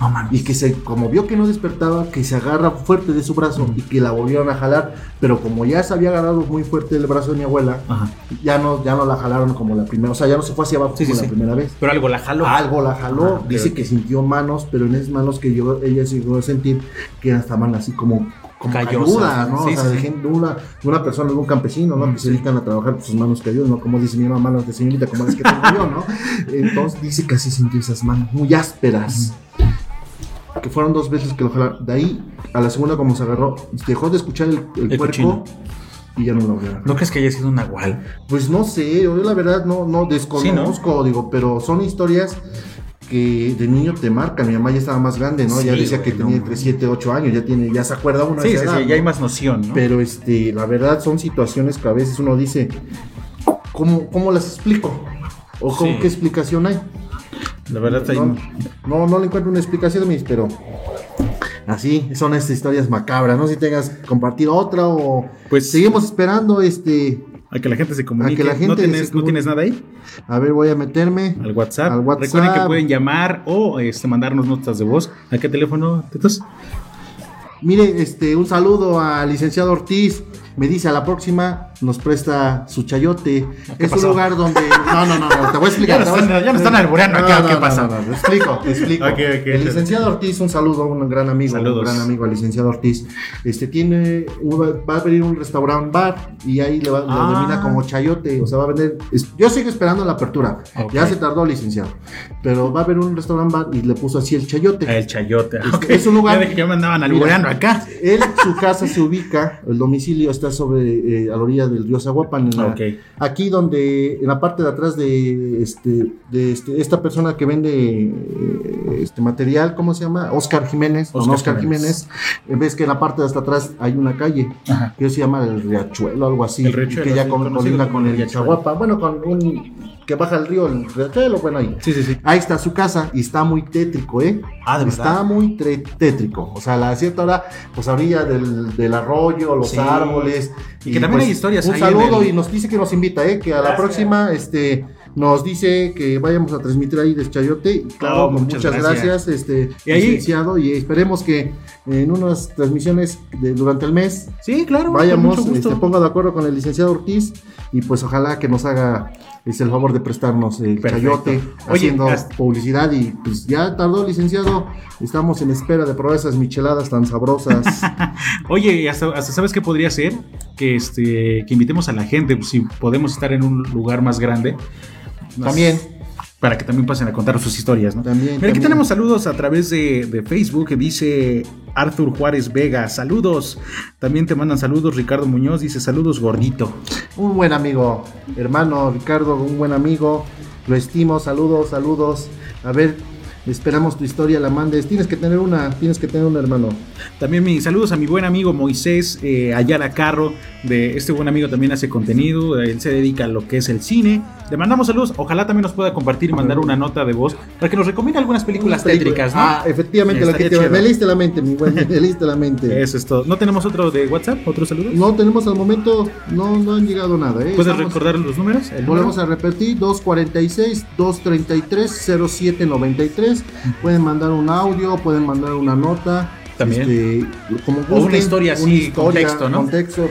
No mames. Y que se, como vio que no despertaba, que se agarra fuerte de su brazo y que la volvieron a jalar. Pero como ya se había agarrado muy fuerte del brazo de mi abuela, Ajá. ya no, ya no la jalaron como la primera, o sea, ya no se fue hacia abajo Sí, como sí, la sí. primera vez. Pero algo la jaló. Algo la jaló, Ah, dice que sintió manos, pero en esas manos que yo, ella llegó a sentir que estaban así como, como ¿no? sí, o sea, sí, de, gente, una, una persona, un campesino, ¿no? Mm, que se dedican a trabajar con sus manos cayudas, ¿no? Como dice mi mamá, manos de señorita, como las que tengo yo, ¿no? Entonces dice que así sintió esas manos, muy ásperas. Que fueron dos veces que lo jalaron. De ahí, a la segunda, como se agarró, dejó de escuchar el, el El puerco cochino. y ya no lo vieron. ¿No crees que haya sido un nahual? Pues no sé, yo la verdad no, no desconozco, digo, pero son historias que de niño te marcan. Mi mamá ya estaba más grande, ¿no? ya decía que tenía entre 7, 8 años, ya tiene, ya se acuerda uno de Sí, sí, edad, sí, ¿no? ya hay más noción, ¿no? Pero este, la verdad son situaciones que a veces uno dice, ¿cómo, cómo las explico? ¿O con Sí. qué explicación hay? La verdad. No, no, no le encuentro una explicación, mis, pero así son estas historias macabras. No sé si tengas compartido otra o Pues seguimos esperando este. a que la gente se comunique. la gente ¿No, se tienes, ¿No tienes nada ahí? A ver, voy a meterme. Al WhatsApp. Al WhatsApp. Recuerden que pueden llamar o este, mandarnos notas de voz. ¿A qué teléfono, Tetos? Mire, este, un saludo al licenciado Ortiz. Me dice a la próxima nos presta su chayote. ¿Qué Es pasó? un lugar donde. No, no, no, no, te voy a explicar. Ya a- están- ya nos están albureando acá, ¿qué pasa? No, explico, te explico. El licenciado Ortiz, un saludo, un gran amigo, Saludos. un gran amigo al licenciado Ortiz. Este tiene, va a abrir un restaurante bar y ahí le va, lo Ah. denomina como chayote. O sea, va a vender. yo sigo esperando la apertura. Ya se tardó, licenciado. Pero va a haber un restaurante bar y le puso así el chayote. Ah, El chayote. Es- un lugar- Ya que me andaban albureando acá. Él, su casa se ubica, el domicilio está sobre eh, a la orilla del río Zaguapan, en la- aquí donde, en la parte de atrás de este, de este, esta persona que vende eh, este material, ¿cómo se llama? Oscar Jiménez, Oscar Oscar Jiménez. Jiménez. Ves que en la parte de hasta atrás hay una calle Ajá. que se llama el Riachuelo, algo así, El Riachuelo, que ya sí, con- el el bueno, con un que baja el río, el riachuelo, bueno ahí. Sí, sí, sí. Ahí está su casa y está muy tétrico, ¿eh? Ah, ¿de Está verdad? muy tétrico. O sea, a la cierta hora, pues a orilla del, del arroyo, los Sí. árboles. Y que también hay historias Un ahí saludo el- y nos dice que nos invita, ¿eh? Que a la Gracias. próxima, este. Nos dice que vayamos a transmitir ahí de Chayote. Y claro, Oh, pues, muchas muchas, gracias. gracias, este, Y ahí- licenciado. Y esperemos que en unas transmisiones de- durante el mes Sí, claro. con vayamos, mucho gusto. este, ponga de acuerdo con el licenciado Ortiz y pues ojalá que nos haga es el favor de prestarnos el Perfecto. chayote Oye, haciendo hasta- publicidad y pues ya tardó licenciado, estamos en espera de probar esas micheladas tan sabrosas. Oye, hasta, hasta sabes qué podría ser que este que invitemos a la gente, pues, si podemos estar en un lugar más grande. También. Para que también pasen a contar sus historias, ¿no? También, Mira, aquí también. tenemos saludos a través de, de Facebook, que dice Arthur Juárez Vega, saludos. También te mandan saludos, Ricardo Muñoz dice saludos gordito. un buen amigo, hermano Ricardo, un buen amigo, lo estimo, saludos, saludos. A ver, esperamos tu historia, la mandes. Tienes que tener una, tienes que tener un hermano. También mis saludos a mi buen amigo Moisés eh, Ayala Carro, de este buen amigo también hace contenido, él se dedica a lo que es el cine. Le mandamos saludos, ojalá también nos pueda compartir y mandar una nota de voz para que nos recomiende algunas películas película- tétricas, ¿no? Ah, efectivamente, lo que te, me leíste la mente, mi buen, me leíste la mente. Eso es todo. ¿No tenemos otro de WhatsApp? ¿Otro saludo? No tenemos al momento, no, no han llegado nada. ¿eh? ¿Puedes Estamos- recordar los números? ¿El Volvemos número? a repetir, 246-233-0793. Pueden mandar un audio, pueden mandar una nota. También. este, como O una historia así, contexto, ¿no? contexto.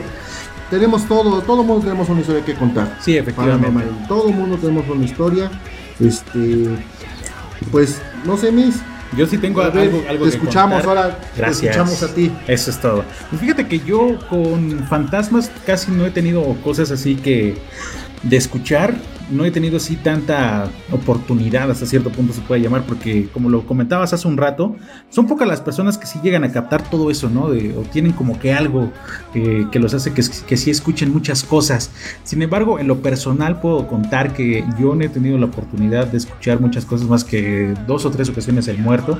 Tenemos todo, todo mundo tenemos una historia que contar. Sí, efectivamente. Paranormal. Todo mundo tenemos una historia. Este, pues, no sé, Miss. Yo sí tengo A algo, ver, algo te que escuchamos contar. ahora. Gracias. Te escuchamos a ti. Eso es todo. Pues fíjate que yo con fantasmas casi no he tenido cosas así que de escuchar. No he tenido así tanta oportunidad, hasta cierto punto se puede llamar, porque como lo comentabas hace un rato, son pocas las personas que sí llegan a captar todo eso, ¿no? De, o tienen como que algo que, que los hace que, sí escuchen muchas cosas. Sin embargo, en lo personal puedo contar que yo no he tenido la oportunidad de escuchar muchas cosas más que dos o tres ocasiones el muerto.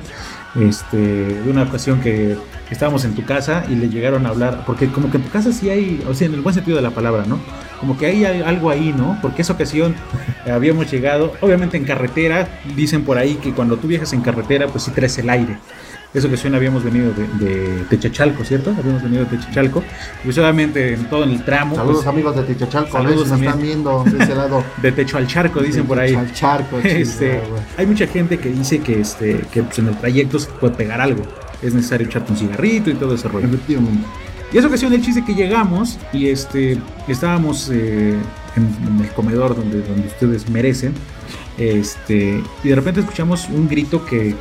Este, de una ocasión que estábamos en tu casa y le llegaron a hablar, porque como que en tu casa sí hay, o sea, en el buen sentido de la palabra, ¿no? Como que hay algo ahí, ¿no? Porque esa ocasión eh, habíamos llegado, obviamente en carretera, dicen por ahí que cuando tú viajas en carretera, pues sí traes el aire. Esa ocasión habíamos venido de, de Techachalco, ¿cierto? Habíamos venido de Techachalco. Pues obviamente en todo el tramo, Saludos pues, amigos de Techachalco, a saludos también. están viendo de ese lado. de techo al charco, dicen por ahí. Techachalco, Este, Chihuahua. hay mucha gente que dice que, este, que pues, en el trayecto se puede pegar algo. Es necesario echarte un cigarrito y todo ese rollo. Efectivamente. Y esa ocasión el chiste que llegamos y este estábamos eh, en, en el comedor donde, donde ustedes merecen. Este, y de repente escuchamos un grito que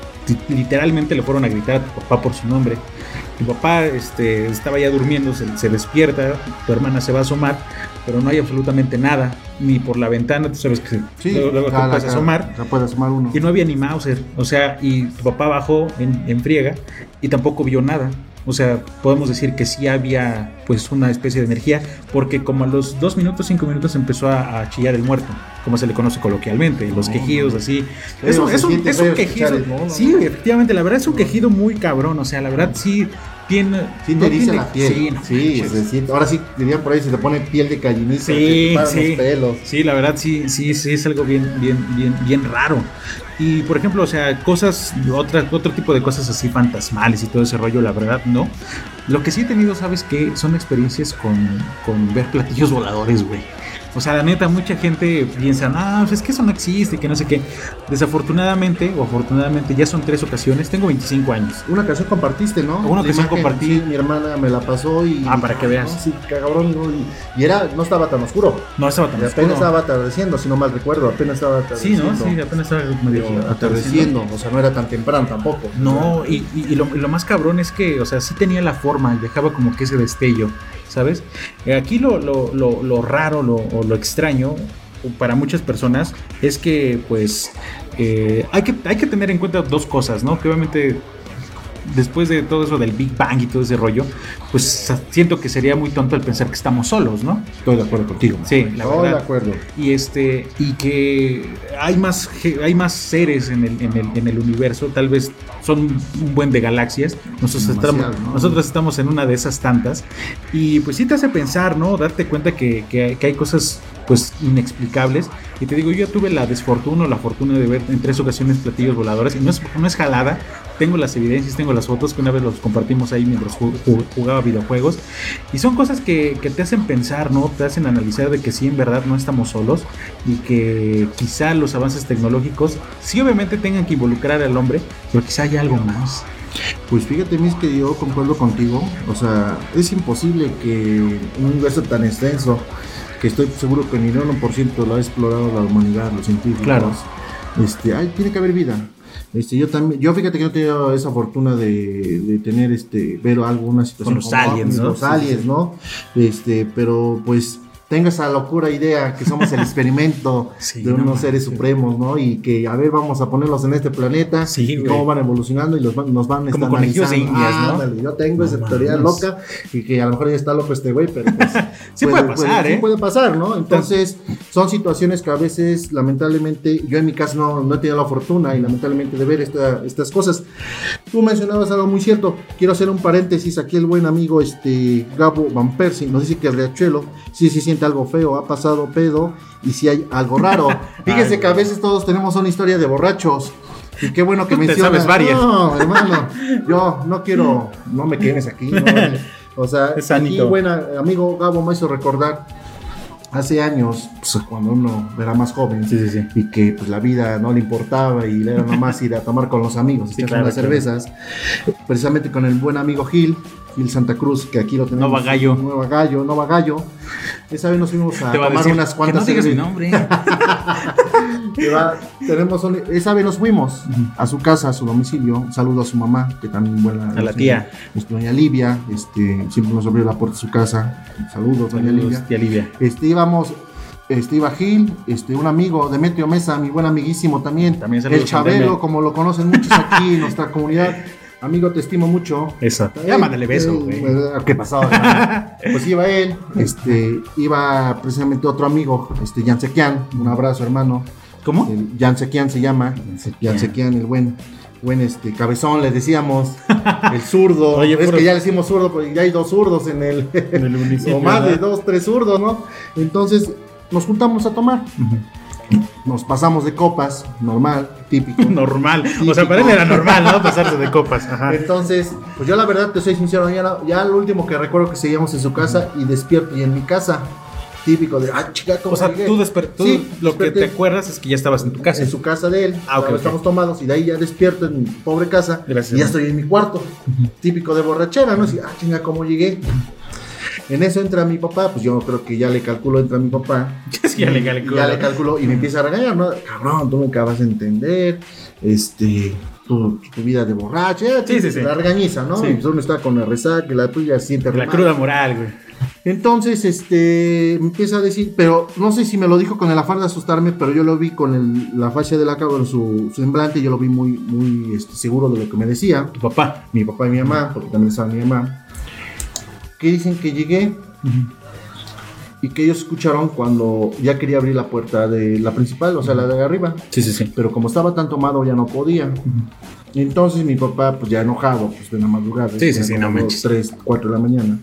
literalmente le fueron a gritar a tu papá por su nombre. Tu papá este, estaba ya durmiendo, se, se despierta, tu hermana se va a asomar, pero no hay absolutamente nada, ni por la ventana, tú sabes que Sí, luego, luego te puedes asomar. puede asomar uno. Y no había ni Mauser. O sea, y tu papá bajó en, en friega y tampoco vio nada. O sea, podemos decir que sí había pues una especie de energía, porque como a los dos minutos, cinco minutos empezó a, a chillar el muerto, como se le conoce coloquialmente, los quejidos así. Es un, es un- es quejido. Sí, efectivamente, la verdad es un quejido muy cabrón. O sea, la verdad sí tiene. Sí te dice la piel. Sí, no Sí, se siente- ahora sí dirían por ahí se te pone piel de gallinita, se Sí, te sí. los pelos. Sí, la verdad sí, sí, sí es algo bien, bien, bien, bien raro. Y por ejemplo, o sea, cosas, otra, otro tipo de cosas así fantasmales y todo ese rollo, la verdad, no. Lo que sí he tenido, ¿sabes qué? Son experiencias con, con ver platillos voladores, güey. O sea, la neta, mucha gente piensa, ah, pues es que eso no existe, que no sé qué. Desafortunadamente, o afortunadamente, ya son tres ocasiones. Tengo 25 años. Una ocasión compartiste, ¿no? Una imagen, compartí. sí, mi hermana me la pasó y. Ah, para que veas. No, sí, cabrón. y, y era, no estaba tan oscuro. No estaba tan apenas oscuro. estaba atardeciendo, si no mal recuerdo. Apenas estaba Sí, atardeciendo. ¿no? Sí, apenas estaba medio Pero atardeciendo, o sea, no era tan temprano tampoco. No, y, y- y lo, y lo más cabrón es que, o sea, sí tenía la forma y dejaba como que ese destello, ¿sabes? Eh, aquí lo, lo, lo, raro lo, o lo extraño para muchas personas es que, pues, eh, hay, que, hay que tener en cuenta dos cosas, ¿no? Que obviamente después de todo eso del Big Bang y todo ese rollo, pues siento que sería muy tonto el pensar que estamos solos, ¿no? Estoy de acuerdo contigo. Sí, la Estoy de verdad acuerdo. y este y que hay más hay más seres en el, en el, en el universo tal vez son un buen de galaxias nosotros estamos ¿no? nosotros estamos en una de esas tantas y pues sí te hace pensar no darte cuenta que, que, que hay cosas pues inexplicables. Y te digo, yo tuve la desfortuna o la fortuna de ver en tres ocasiones platillos voladores y no es, no es jalada, tengo las evidencias, tengo las fotos que una vez los compartimos ahí mientras jugaba videojuegos y son cosas que, que te hacen pensar, ¿no? Te hacen analizar de que sí, en verdad no estamos solos y que quizá los avances tecnológicos sí obviamente tengan que involucrar al hombre, pero quizá haya algo más. Pues fíjate, Mis, que yo concuerdo contigo. O sea, es imposible que un universo tan extenso, que estoy seguro que ni el 1% lo ha explorado la humanidad, los científicos. Claro. Este, ay, tiene que haber vida. Este, yo también, yo fíjate que no he tenido esa fortuna de, de tener este, ver alguna situación con los aliens, ¿no? Los aliens, ¿no? Este, pero pues tenga esa locura idea que somos el experimento de unos seres supremos, ¿no? Y que, a ver, vamos a ponerlos en este planeta y cómo van evolucionando y los nos van Como conejillos de indias, ¿no? yo tengo esa teoría loca y que a lo mejor ya está loco este güey, pero pues... sí puede, pasar, ¿eh? Sí puede pasar, ¿no? Entonces, son situaciones que a veces, lamentablemente, yo en mi caso no, no he tenido la fortuna y lamentablemente de ver estas cosas. Tú mencionabas algo muy cierto. Quiero hacer un paréntesis. Aquí el buen amigo este Gabo Van Persie nos dice que el Riachuelo sí, sí siente algo feo, ha pasado pedo y si hay algo raro. Fíjese que a veces todos tenemos una historia de borrachos. Y qué bueno que mencionas. sabes varias. No, hermano, yo no quiero, no me quedes aquí. O sea, es aquí, buena, amigo Gabo me hizo recordar hace años, pues, cuando uno era más joven y que pues, la vida no le importaba y le era nomás ir a tomar con los amigos, sí, echar unas cervezas, precisamente con el buen amigo Gil, Gil Santa Cruz, que aquí lo tenemos. Nova Gallo. Nueva Gallo, Nova Gallo. Esa vez nos fuimos a tomar unas cuantas. Que no digas mi nombre. tenemos esa vez nos fuimos a su casa, a su domicilio. Un saludo a su mamá, que también buena. A la tía. Nuestra doña Livia, este, siempre nos abrió la puerta de su casa. Saludos, doña Livia. Tía Livia. Este, íbamos este iba Gil, este, un amigo, Demetrio Mesa, mi buen amiguísimo también, también el Chabelo, como lo conocen muchos aquí en nuestra comunidad. Amigo, te estimo mucho. Eso. Ya mándale beso, güey. ¿Qué pasó? pues iba él, este, iba precisamente otro amigo, este, Yansequian. Un abrazo, hermano. ¿Cómo? Yansequian se llama. Yansequian, el buen buen este cabezón, le decíamos, el zurdo. Oye, es que ya le decimos zurdo, porque ya hay dos zurdos en el, en el municipio. o más de dos, tres zurdos, ¿no? Entonces nos juntamos a tomar. Nos pasamos de copas, normal, típico. normal. O sea, para él era normal, ¿no? Pasarse de copas. Entonces, pues yo la verdad te soy sincero, ya, ya lo último que recuerdo que seguíamos en su casa y despierto y en mi casa típico de, ah, chica, ¿cómo O sea, tú, sí, lo que te acuerdas es que ya estabas en tu casa. En su casa de él. Ah, ok. Estamos tomados y de ahí ya despierto en mi pobre casa. Gracias. Y ya estoy en mi cuarto. Típico de borrachera, ¿no? Así, ah, chinga, ¿cómo llegué? En eso entra mi papá, pues yo creo que ya le calculo, entra mi papá. ya le calculo. Ya le calculo y me empieza a regañar, ¿no? Cabrón, tú me acabas de entender, este, tu, vida de borracha, sí, sí, sí. la regañiza, ¿no? Sí. Pues uno está con la resaca, la tuya siente La cruda moral, güey. Entonces, este, me empieza a decir, pero no sé si me lo dijo con el afán de asustarme, pero yo lo vi con el, la facha de la cabra en su, semblante, yo lo vi muy, muy este, seguro de lo que me decía. Tu papá. Mi papá y mi mamá, porque también estaba mi mamá que dicen que llegué y que ellos escucharon cuando ya quería abrir la puerta de la principal, o sea, la de arriba. Sí, sí, sí. Pero como estaba tan tomado ya no podía. Entonces mi papá, pues ya enojado, pues de la madrugada. Sí, sí, sí, no manches. 3, 4 de la mañana.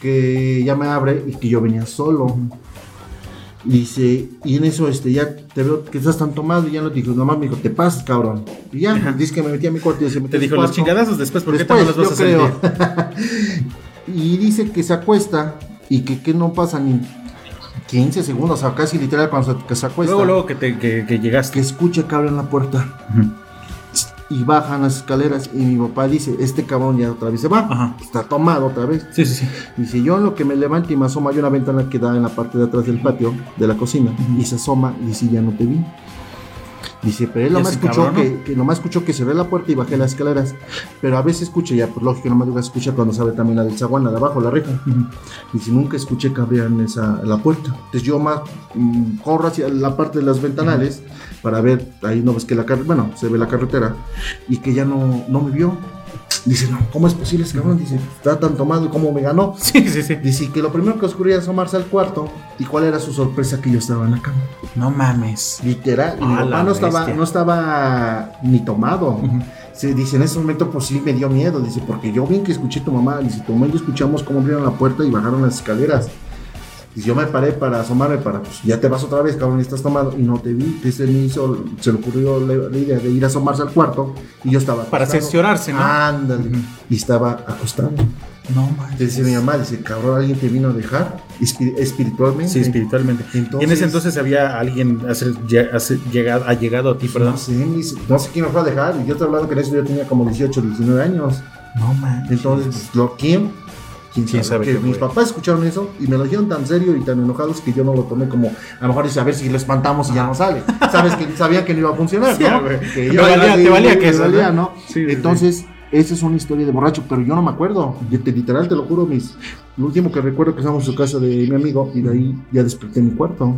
Que ya me abre y que yo venía solo. Dice, y en eso este, ya te veo que estás tan tomado y ya no te dijo, nomás me dijo, te pasas, cabrón. Y ya, dice que me metí a mi cuarto y se metió Te dijo, los chingadazos después, porque después, no los vas a creo. y dice que se acuesta y que, que no pasa ni 15 segundos, o sea, casi literal cuando se, que se acuesta. Luego, luego que, te, que, que llegaste. Que escucha que abren la puerta. Y bajan las escaleras y mi papá dice, este cabrón ya otra vez se va. Está tomado otra vez. Sí, sí, sí. Dice, yo en lo que me levanto y me asoma, hay una ventana que da en la parte de atrás del patio, de la cocina. Y se asoma y dice, ya no te vi. Dice, pero él nomás escuchó que, que, nomás escuchó que cerré la puerta y bajé las escaleras. Pero a veces escucha, ya por lógico, nomás escucha cuando sabe también la del zaguán, la de abajo, la reja. Dice, nunca escuché que abrieran esa, la puerta. Entonces yo más mm, corro hacia la parte de las ventanales para ver, ahí no ves que la carretera, bueno, se ve la carretera, y que ya no, no me vio. Dice, no, ¿cómo es posible ese cabrón? Dice, está tan tomado y cómo me ganó. Sí, sí, sí. Dice que lo primero que oscuría es asomarse al cuarto. ¿Y cuál era su sorpresa? Que yo estaba en la cama. No mames. Literal. Mi papá no estaba, no estaba ni tomado. Se dice, en ese momento pues sí me dio miedo. Dice, porque yo bien que escuché a tu mamá. Dice, tu mamá y yo escuchamos cómo abrieron la puerta y bajaron las escaleras. Y yo me paré para asomarme para, pues ya te vas otra vez, cabrón, y estás tomado. Y no te vi. Entonces me hizo, se le ocurrió la, la idea de ir a asomarse al cuarto y yo estaba. Para acostado. cerciorarse, ¿no? Ándale. Y estaba acostado. No, Entonces dice mi mamá, dice, cabrón, alguien te vino a dejar espi- espiritualmente. Sí, espiritualmente. Entonces- y en ese entonces había alguien hace- hace- llegado, ha llegado a ti, perdón. No sé, no sé quién me fue a dejar. Y yo estoy hablando que en eso yo tenía como 18, 19 años. No, man. Entonces, pues, lo, ¿quién? ¿Quién ¿Quién sabe? sabe Que mis fue? papás escucharon eso y me lo dijeron tan serio y tan enojados que yo no lo tomé como, a lo mejor dice, a ver si lo espantamos y ya no sale. Sabes que sabían que no iba a funcionar, Sí, ¿no? Que Te valía- te valía que eso, valía, ¿no? Entonces, esa es una historia de borracho, pero yo no me acuerdo. Yo te- literal, te lo juro, mis, lo último que recuerdo que estábamos en su casa de mi amigo y de ahí ya desperté en mi cuarto.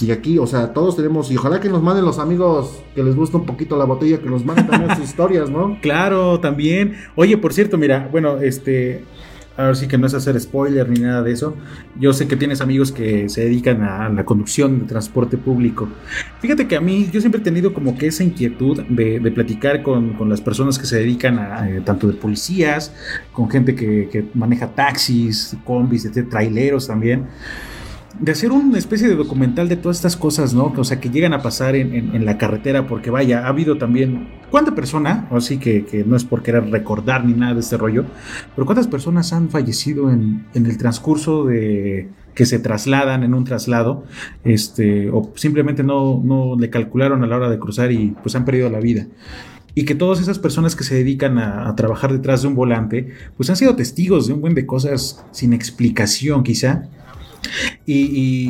Y aquí, o sea, todos tenemos, y ojalá que nos manden los amigos que les gusta un poquito la botella, que nos manden también sus historias, ¿no? Claro, también. Oye, por cierto, mira, bueno, este. Ahora sí que no es hacer spoiler ni nada de eso. Yo sé que tienes amigos que se dedican a la conducción de transporte público. Fíjate que a mí, yo siempre he tenido como que esa inquietud de, de platicar con, con las personas que se dedican a, eh, tanto de policías, con gente que, maneja taxis, combis, etcétera, traileros también. De hacer una especie de documental de todas estas cosas, ¿no? O sea, que llegan a pasar en, la carretera, porque vaya, ha habido también. ¿Cuánta persona? Así que, no es por querer recordar ni nada de este rollo, pero ¿cuántas personas han fallecido en, el transcurso de que se trasladan en un traslado? Este, o simplemente no, no le calcularon a la hora de cruzar y pues han perdido la vida. Y que todas esas personas que se dedican a, a trabajar detrás de un volante, pues han sido testigos de un buen de cosas sin explicación, quizá. Y,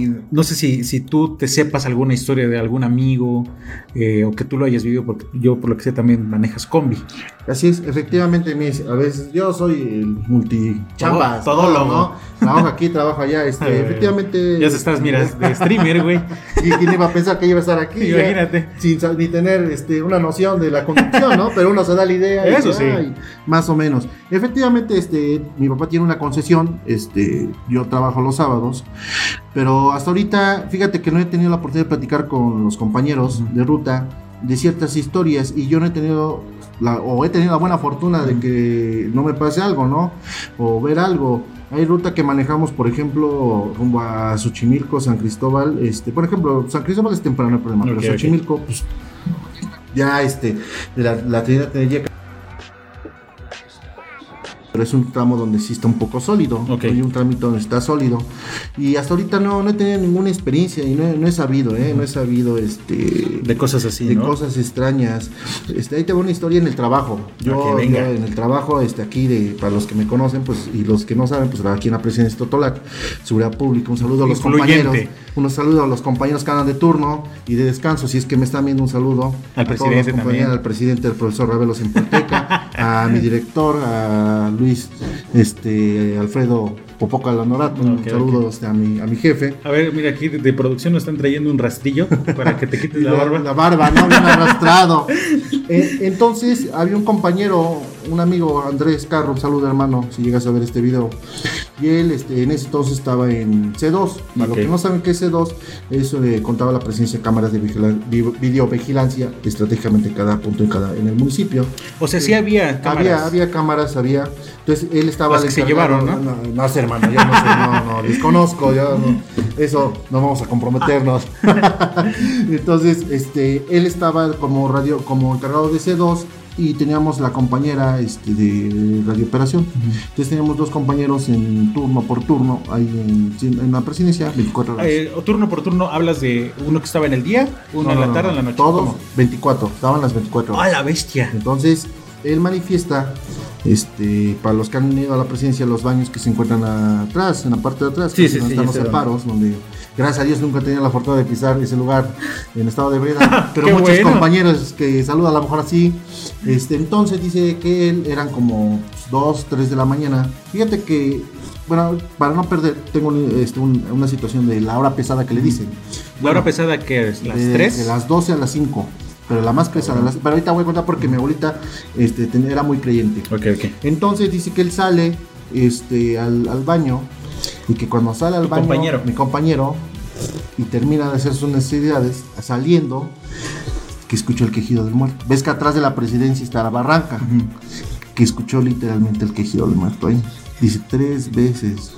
y no sé si, si tú te sepas alguna historia de algún amigo eh, o que tú lo hayas vivido, porque yo por lo que sé también manejas combi. Así es, efectivamente, mis, a veces yo soy el multichambas. Todo- todólogo. ¿no? Trabajo aquí, trabajo allá. Este, efectivamente. Ya se estás, mira, de streamer, güey. ¿Y quién iba a pensar que iba a estar aquí? Imagínate. sin ni tener este, una noción de la conducción, ¿no? Pero uno se da la idea. y Eso dice, sí. "Ay", más o menos. Efectivamente, este, mi papá tiene una concesión. Este, yo trabajo los sábados. Pero hasta ahorita, fíjate que no he tenido la oportunidad de platicar con los compañeros de ruta de ciertas historias y yo no he tenido la, o he tenido la buena fortuna de que no me pase algo, ¿no? O ver algo. Hay ruta que manejamos, por ejemplo, rumbo a Xochimilco, San Cristóbal. Este, por ejemplo, San Cristóbal es temprano el problema, pero. Xochimilco, pues ya este, de la, la Trinidad tendría que pero es un tramo donde sí está un poco sólido. Ok. Hay un trámite donde está sólido. Y hasta ahorita no, no he tenido ninguna experiencia y no, he- no he sabido, ¿eh? No he sabido este, De cosas así, de ¿no? cosas extrañas. Este, ahí tengo una historia en el trabajo. Yo, Ok, venga. yo en el trabajo, este, aquí, de, para los que me conocen, pues, y los que no saben, pues aquí en la presidencia de Totolac, Seguridad Pública, un saludo a los Influyente. compañeros. Un saludo a los compañeros que andan de turno y de descanso, si es que me están viendo un saludo. Al A todos los presidente compañeros, también. Al presidente, al profesor Ravelos en Porteca, a mi director, a Luis, este, Alfredo Popoca Lanorato, un Ok, saludo ok. este, a, mi, a mi jefe. A ver, mira, aquí de, de producción nos están trayendo un rastrillo para que te quites la barba. La barba, ¿no? Bien arrastrado. Eh, entonces, había un compañero, un amigo, Andrés Carro, un saludo hermano, si llegas a ver este video. Y él, este, en ese entonces estaba en C2. Para Ok. los que no saben qué es C2, eso le contaba la presencia de cámaras de vigilan- vi- videovigilancia estratégicamente en cada punto en cada en el municipio. O sea, sí había cámaras. Había, había cámaras, había. Entonces él estaba. Las que se llevaron, ¿no? No, no sé, hermano, yo no sé, no, no, desconozco, yo no- eso no vamos a comprometernos. Entonces, este, él estaba como radio, como encargado de C2 y teníamos la compañera este, de radiooperación. Entonces teníamos dos compañeros en turno por turno, ahí en, en la presidencia, 24 horas. Eh, o turno por turno hablas de uno que estaba en el día, uno No, en la no, tarde, en la noche. Todos ¿Cómo? 24, estaban las 24 horas. ¡Ah, la bestia! Entonces, él manifiesta, este, para los que han ido a la presidencia, los baños que se encuentran atrás, en la parte de atrás, Sí, que sí, están los separos, donde gracias a Dios nunca he tenido la fortuna de pisar ese lugar en estado de ebriedad, pero muchos bueno. compañeros que saludan a lo mejor así, este, entonces dice que él eran como 2, 3 de la mañana. Fíjate que, bueno, para no perder, tengo este, un- una situación de la hora pesada que le dicen. ¿La hora pesada que es? ¿Las De- 3? De las 12 a las 5. Pero la más pesada. las- pero ahorita voy a contar porque mi abuelita este, era muy creyente. Ok, ok. Entonces dice que él sale este, al, al baño y que cuando sale al Tu baño, compañero. mi compañero, y termina de hacer sus necesidades, saliendo, que escuchó el quejido del muerto. Ves que atrás de la presidencia está la barranca, que escuchó literalmente el quejido del muerto ahí. Dice tres veces.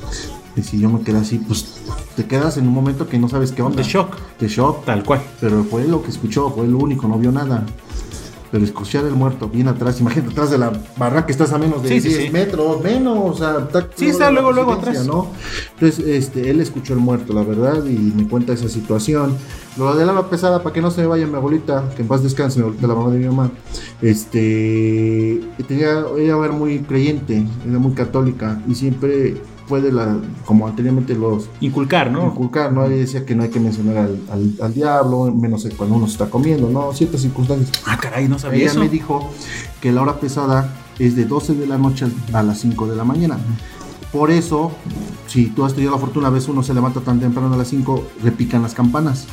Y si yo me quedé así, pues te quedas en un momento que no sabes qué onda. De shock. De shock. Tal cual. Pero fue lo que escuchó, fue lo único, no vio nada. Pero escuchar el muerto bien atrás, imagínate atrás de la barra que estás a menos de Sí, sí, 10 sí. metros, menos, o sea, está, Sí, está luego, luego atrás. ¿no? Entonces, este, él escuchó el muerto, la verdad, y me cuenta esa situación. Lo de la ala pesada, para que no se me vaya mi abuelita, que en paz descanse, mi abuelita, la mamá de mi mamá, este, tenía, ella era muy creyente, era muy católica, y siempre fue de la, como anteriormente los Inculcar, ¿no? inculcar, ¿no? Decía que no hay que mencionar al, al- al diablo, menos cuando uno se está comiendo, ¿no? Ciertas circunstancias. Ah, caray, no sabía Ella eso. me dijo que la hora pesada es de 12 de la noche a las 5 de la mañana. Por eso, si tú has tenido la fortuna, a veces uno se levanta tan temprano a las 5, repican las campanas.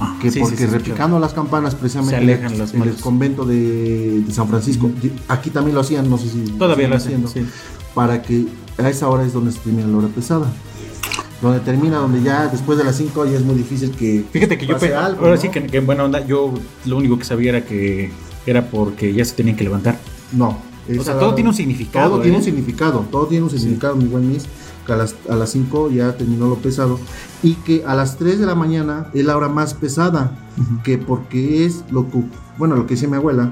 Ah, Que sí, porque sí, sí, repicando las campanas, precisamente en el malos. convento de, de San Francisco, aquí también lo hacían, no sé si Todavía lo hacen. haciendo, para que a esa hora es donde se termina la hora pesada. Donde termina, donde ya después de las 5 ya es muy difícil que Fíjate que yo pase algo, ahora ¿no? sí que, que en buena onda, yo lo único que sabía era que era porque ya se tenían que levantar. No. O sea, todo tiene un significado. Todo tiene ¿eh? un significado, todo tiene un significado, mi buen Miss. Que a las, a las 5 ya terminó lo pesado. Y que a las 3 de la mañana es la hora más pesada. Que porque es lo que, bueno, lo que dice mi abuela,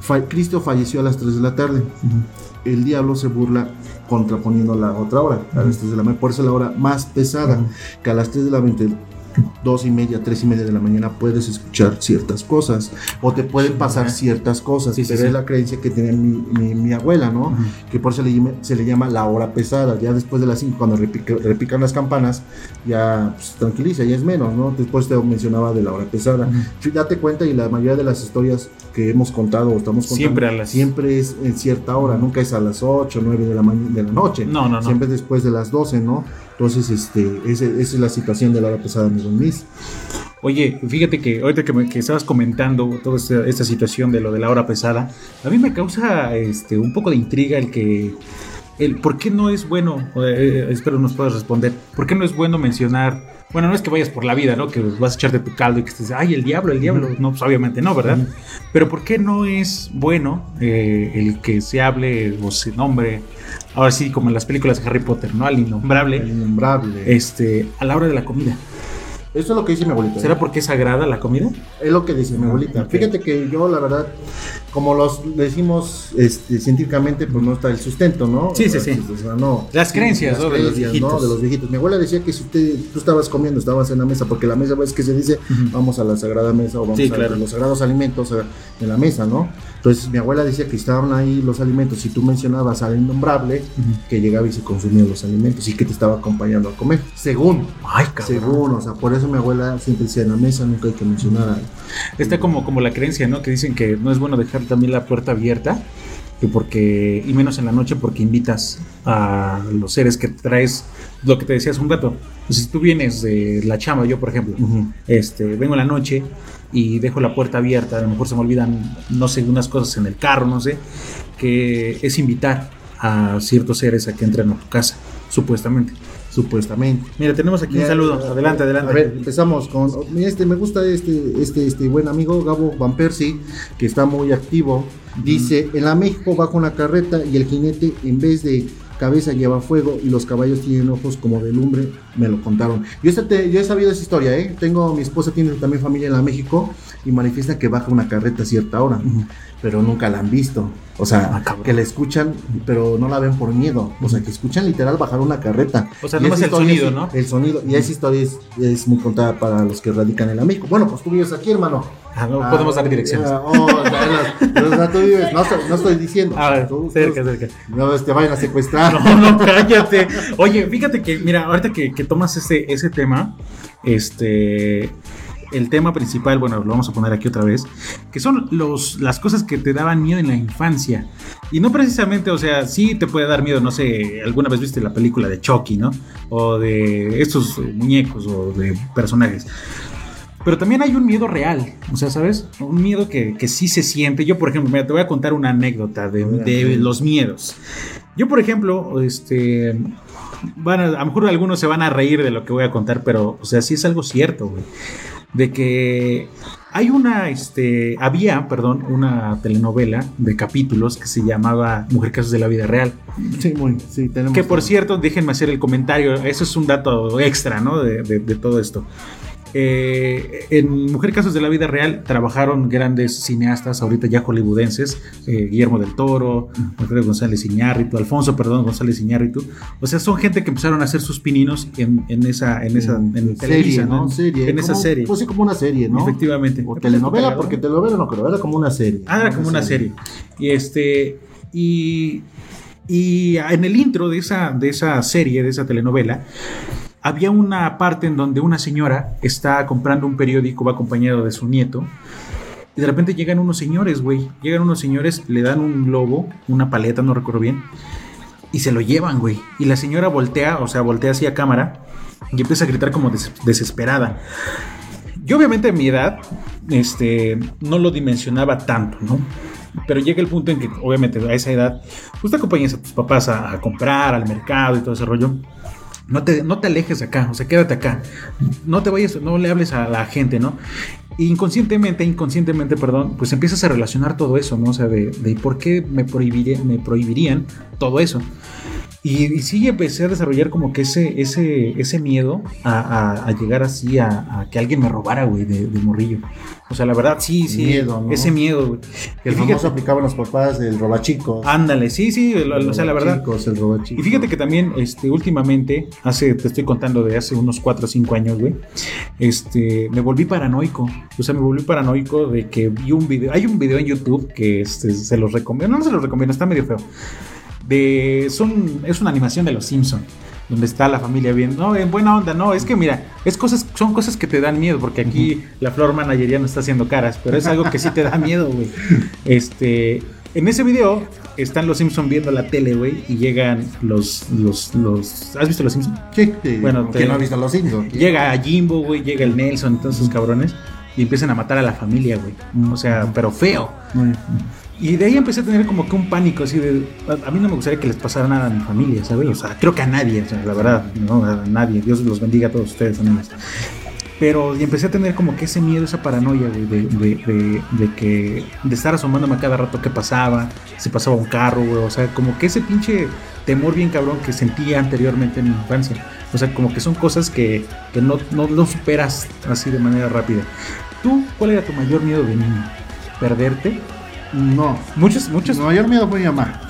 fa- Cristo falleció a las 3 de la tarde. El diablo se burla contraponiendo la otra hora, a las 3 de la mañana. Por eso es la hora más pesada. Que a las 3 de la 2 y media, 3 y media de la mañana puedes escuchar ciertas cosas. O te pueden pasar ciertas cosas. Sí, sí, pero sí. es la creencia que tenía mi, mi- mi abuela, ¿no? Que por eso se le, llama- se le llama la hora pesada. Ya después de las 5, cuando repica- repican las campanas, ya pues, tranquiliza, ya es menos, ¿no? Después te mencionaba de la hora pesada. Sí, Date cuenta y la mayoría de las historias que hemos contado o estamos contando Siempre a las- siempre es en cierta hora, nunca es a las 8, 9 de la, de la noche. No, no, no. Siempre es después de las 12, ¿no? Entonces, este, esa es la situación de la hora pesada, mi buen Miss. Oye, fíjate que ahorita que, que estabas comentando toda esta, situación de lo de la hora pesada, a mí me causa este, un poco de intriga el que... El, ¿Por qué no es bueno? eh, espero nos puedas responder. ¿Por qué no es bueno mencionar? Bueno, no es que vayas por la vida, ¿no? Que vas a echarte tu caldo y que estés, ay, el diablo, el diablo. No, pues obviamente no, ¿verdad? Pero ¿por qué no es bueno eh, el que se hable o se nombre, ahora sí, como en las películas de Harry Potter, ¿no? Al El innombrable, innombrable. este, a la hora de la comida. Eso es lo que dice mi abuelita. ¿eh? ¿Será porque es sagrada la comida? Es lo que dice mi abuelita. Fíjate que yo, la verdad, como los decimos este, científicamente, pues no está el sustento, ¿no? Sí, sí, sí. O sea, no. Las creencias, ¿no? De los viejitos. ¿no? De los viejitos. Mi abuela decía que si usted, tú estabas comiendo, estabas en la mesa, porque la mesa, ves que se dice, Ujú. vamos a la sagrada mesa o vamos Sí, a claro. los sagrados alimentos eh, en la mesa, ¿no? Entonces mi abuela decía que estaban ahí los alimentos, si tú mencionabas al innombrable, que llegaba y se consumía los alimentos y que te estaba acompañando a comer. Según, Ay, cabrón. según, o sea, por eso mi abuela siempre decía en la mesa nunca hay que mencionar Está como, como la creencia, ¿no? Que dicen que no es bueno dejar también la puerta abierta. Que porque, y menos en la noche, porque invitas a los seres que traes, lo que te decías un rato. Pues, si tú vienes de la chamba, yo por ejemplo, este, vengo en la noche y dejo la puerta abierta, a lo mejor se me olvidan, no sé, unas cosas en el carro, no sé, que es invitar a ciertos seres a que entren a tu casa, supuestamente. Supuestamente. Mira, tenemos aquí un saludo. a- Adelante, adelante. A ver, empezamos con. Este, me gusta este, este, este buen amigo Gabo Van Persie, que está muy activo. Dice: En la México bajo una carreta y el jinete, en vez de cabeza, lleva fuego y los caballos tienen ojos como de lumbre. Me lo contaron. Yo, esta te- yo he sabido esa historia, ¿eh? Tengo, mi esposa tiene también familia en la México y manifiesta que baja una carreta a cierta hora, pero nunca la han visto. O sea, Ah, que la escuchan, pero no la ven por miedo. O sea, que escuchan literal bajar una carreta. O sea, nomás el sonido, es- ¿no? El sonido. Y esa historia es, es muy contada para los que radican en la México. Bueno, pues tú vives aquí, hermano. Ah, no podemos dar direcciones. Ah, oh, no, no, tú vives, no, estoy- no estoy diciendo. Ah, Tú- tú- cerca, cerca. No te vayan a secuestrar. No, no, cállate. Oye, fíjate que, mira, ahorita que, que tomas ese, ese tema, este. El tema principal, bueno, lo vamos a poner aquí otra vez, que son los, las cosas que te daban miedo en la infancia. Y no precisamente, o sea, sí te puede dar miedo, no sé, alguna vez viste la película de Chucky, ¿no? O de estos muñecos o de personajes. Pero también hay un miedo real, o sea, ¿sabes? Un miedo que, que sí se siente. Yo, por ejemplo, mira, te voy a contar una anécdota de, de los miedos. Yo, por ejemplo, este. Van a, a lo mejor algunos se van a reír de lo que voy a contar, pero, o sea, sí es algo cierto, güey. de que hay una, este, había, perdón, una telenovela de capítulos que se llamaba Mujer Casos de la Vida Real. Sí, muy, sí, tenemos. Que por cierto, déjenme hacer el comentario, eso es un dato extra, ¿no? De, de- de todo esto. Eh, en Mujer Casos de la Vida Real trabajaron grandes cineastas, ahorita ya hollywoodenses, eh, Guillermo del Toro, Alfredo González Iñárritu, Alfonso, perdón, González Iñárritu. O sea, son gente que empezaron a hacer sus pininos en, en esa, en esa, en serie, Televisa, ¿no? ¿no? Serie. En esa como- serie. Pues sí, como una serie, ¿no? Efectivamente. O telenovela, porque telenovela no creo, era como una serie. Ah, era como una serie. Y este. Y. Y en el intro de esa, de esa serie, de esa telenovela, había una parte en donde una señora está comprando un periódico, va acompañado de su nieto. Y de repente llegan unos señores, güey. Llegan unos señores, le dan un globo, una paleta, no recuerdo bien. Y se lo llevan, güey. Y la señora voltea, o sea, voltea hacia cámara. Y empieza a gritar como des- desesperada. Yo obviamente a mi edad, este, no lo dimensionaba tanto, ¿no? Pero llega el punto en que, obviamente, a esa edad, pues te acompañas a tus papás a, a comprar, al mercado y todo ese rollo. No te, no te alejes acá, o sea, quédate acá. No te vayas, no le hables a la gente, ¿no? Inconscientemente, inconscientemente, perdón, pues empiezas a relacionar todo eso, ¿no? O sea, de, de por qué me, prohibiré- me prohibirían todo eso. Y, y sí empecé a desarrollar como que ese, ese, ese miedo a, a- a llegar así a, a que alguien me robara, güey, de, de morrillo. O sea, la verdad, sí, sí. Miedo, ¿no? Ese miedo, güey. El Y famoso aplicaban los papás del robachicos. Ándale, sí, sí, el- o sea, la verdad. El. Y fíjate que también, este, últimamente, hace, te estoy contando de hace unos 4 o 5 años, güey, este, me volví paranoico. O sea, me volví paranoico de que vi un video, hay un video en YouTube que este, se los recomiendo, no se los recomiendo, está medio feo. De, son, es una animación de los Simpson donde está la familia bien, no, en buena onda, no, es que mira, es cosas, son cosas que te dan miedo, porque aquí la flor manager ya no está haciendo caras, pero es algo que sí te da miedo, güey. Este, en ese video están los Simpson viendo la tele, güey, y llegan los, los, los, ¿has visto los Simpson? Sí, sí, Bueno, ¿quién te- no ha visto los Simpsons? Llega a Jimbo, güey, llega el Nelson, todos esos cabrones, y empiezan a matar a la familia, güey. O sea, pero feo. Y de ahí empecé a tener como que un pánico así de. A, a mí no me gustaría que les pasara nada a mi familia, ¿sabes? O sea, creo que a nadie, o sea, la verdad, no, a nadie. Dios los bendiga a todos ustedes, amigos. Pero y empecé a tener como que ese miedo, esa paranoia, de, de, de, de que. de estar asomándome a cada rato qué pasaba, si pasaba un carro, güey. O sea, como que ese pinche temor bien cabrón que sentía anteriormente en mi infancia. O sea, como que son cosas que, que no, no, no superas así de manera rápida. ¿Tú cuál era tu mayor miedo de niño? ¿Perderte? No, Muchos, muchos mi mayor miedo fue mi mamá.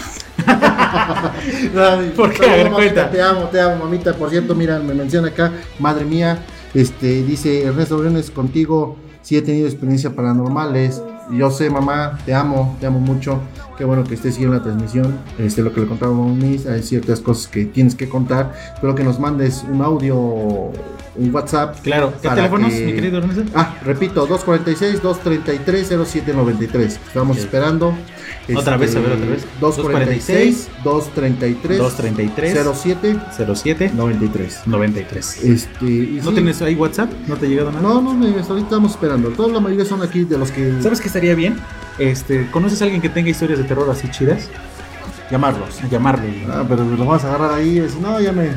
¿Por qué? Mamita. Te amo, te amo, mamita. Por cierto, mira, me menciona acá, madre mía, este, dice Ernesto Briones, contigo sí he tenido experiencias paranormales. Yo sé, mamá, te amo, te amo mucho. Qué bueno que estés siguiendo la transmisión. Este, lo que le contaba a Moniz, hay ciertas cosas que tienes que contar. Espero que nos mandes un audio, un WhatsApp. Claro, ¿qué teléfonos, que- mi querido Ernesto? Ah, repito, 246-233-0793. Estamos esperando. Otra vez, a ver, otra vez. 246-233. 233 07 07 93. 93. Este, y ¿No sí, tienes ahí WhatsApp? ¿No te ha llegado nada? No, no, hasta ahorita estamos esperando. Toda la mayoría son aquí de los que. ¿Sabes qué estaría bien? Este, ¿conoces a alguien que tenga historias de terror así chidas? Llamarlos. A llamarle. Ah, pero los vamos a agarrar ahí y decir, no, ya me.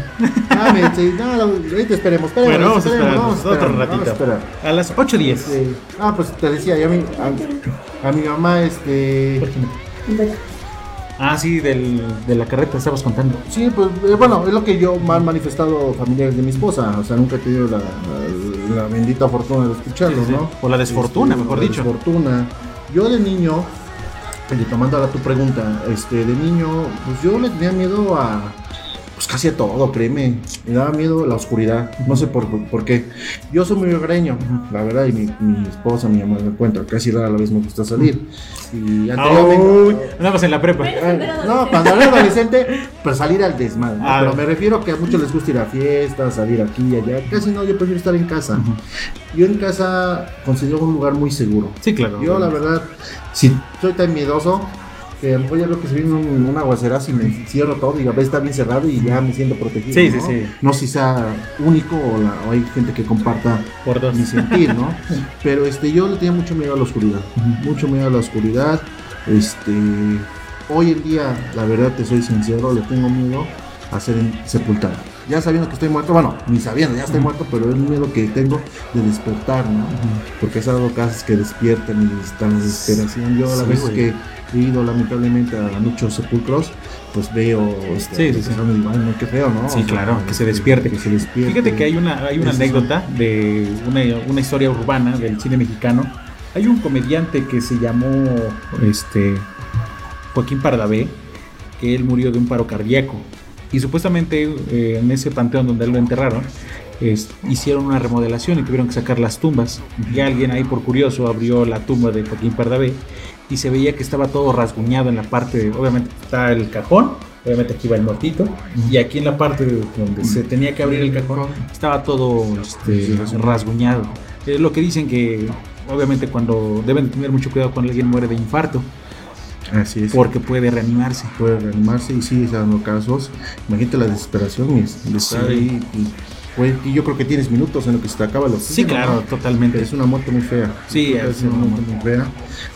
Ya me. sí, no, lo- ahorita esperemos. esperemos bueno, vamos a esperar vamos a otro esperar, a ratito. esperar. A las 8.10. Este, ah, pues te decía, ya mi, a, a mi mamá, este. Ah, sí, del, de la carreta estabas contando. Sí, pues eh, bueno, es lo que yo me han manifestado familiares de mi esposa. O sea, nunca he tenido la, la- la bendita fortuna de escucharlos, Sí, sí. ¿no? O la desfortuna, Este, mejor o la dicho. Desfortuna. Yo de niño, y tomando ahora tu pregunta, este, de niño, pues yo le tenía miedo a. Pues casi a todo, créeme. Me daba miedo la oscuridad. No sé por, por qué. Yo soy muy hogareño, la verdad, y mi, mi esposa, mi mamá me cuenta. Casi rara la vez me gusta salir. Y Uy, andabas en la prepa. eh, no, cuando era adolescente, pues salir al desmadre. ¿no? Ah, Pero me refiero a que a muchos les gusta ir a fiestas, salir aquí y allá. Casi no, yo prefiero estar en casa. Yo en casa considero un lugar muy seguro. Sí, claro. Yo, la verdad, si soy tan miedoso, que a lo mejor ya veo que se viene un, un aguacerazo y me cierro todo y a veces está bien cerrado y ya me siento protegido. Sí, sí, ¿no? sí. No sé si sea único o, la- o hay gente que comparta Por dos. mi sentir, ¿no? Pero este, yo le tenía mucho miedo a la oscuridad, mucho miedo a la oscuridad. Este, hoy en día, la verdad te soy sincero, le tengo miedo a ser sepultado. Ya sabiendo que estoy muerto, bueno, ni sabiendo, ya estoy muerto, pero es el miedo que tengo de despertar, ¿no? Porque ha dado casos que despiertan y están desesperación. Yo la vez que he ido lamentablemente a muchos sepulcros, pues veo este, sí, sí, sí. no, qué feo, ¿no? Sí, claro, que, se despierte. que se despierte. Fíjate que hay una, hay una anécdota de una, una historia urbana del cine mexicano. Hay un comediante que se llamó este Joaquín Pardavé, que él murió de un paro cardíaco. Y supuestamente eh, en ese panteón donde él lo enterraron, hicieron una remodelación y tuvieron que sacar las tumbas. Y alguien ahí por curioso abrió la tumba de Joaquín Pardavé y se veía que estaba todo rasguñado en la parte, obviamente está el cajón, obviamente aquí va el mortito, y aquí en la parte donde se tenía que abrir el cajón estaba todo este, rasguñado. Es lo que dicen que obviamente cuando deben tener mucho cuidado cuando alguien muere de infarto. Así es. Porque puede reanimarse. Puede reanimarse y sí, dando casos. Imagínate la desesperación de estar ahí y yo creo que tienes minutos en lo que se te acaba el Sí, claro, totalmente. Es una moto muy fea. Sí, es, una moto muy fea.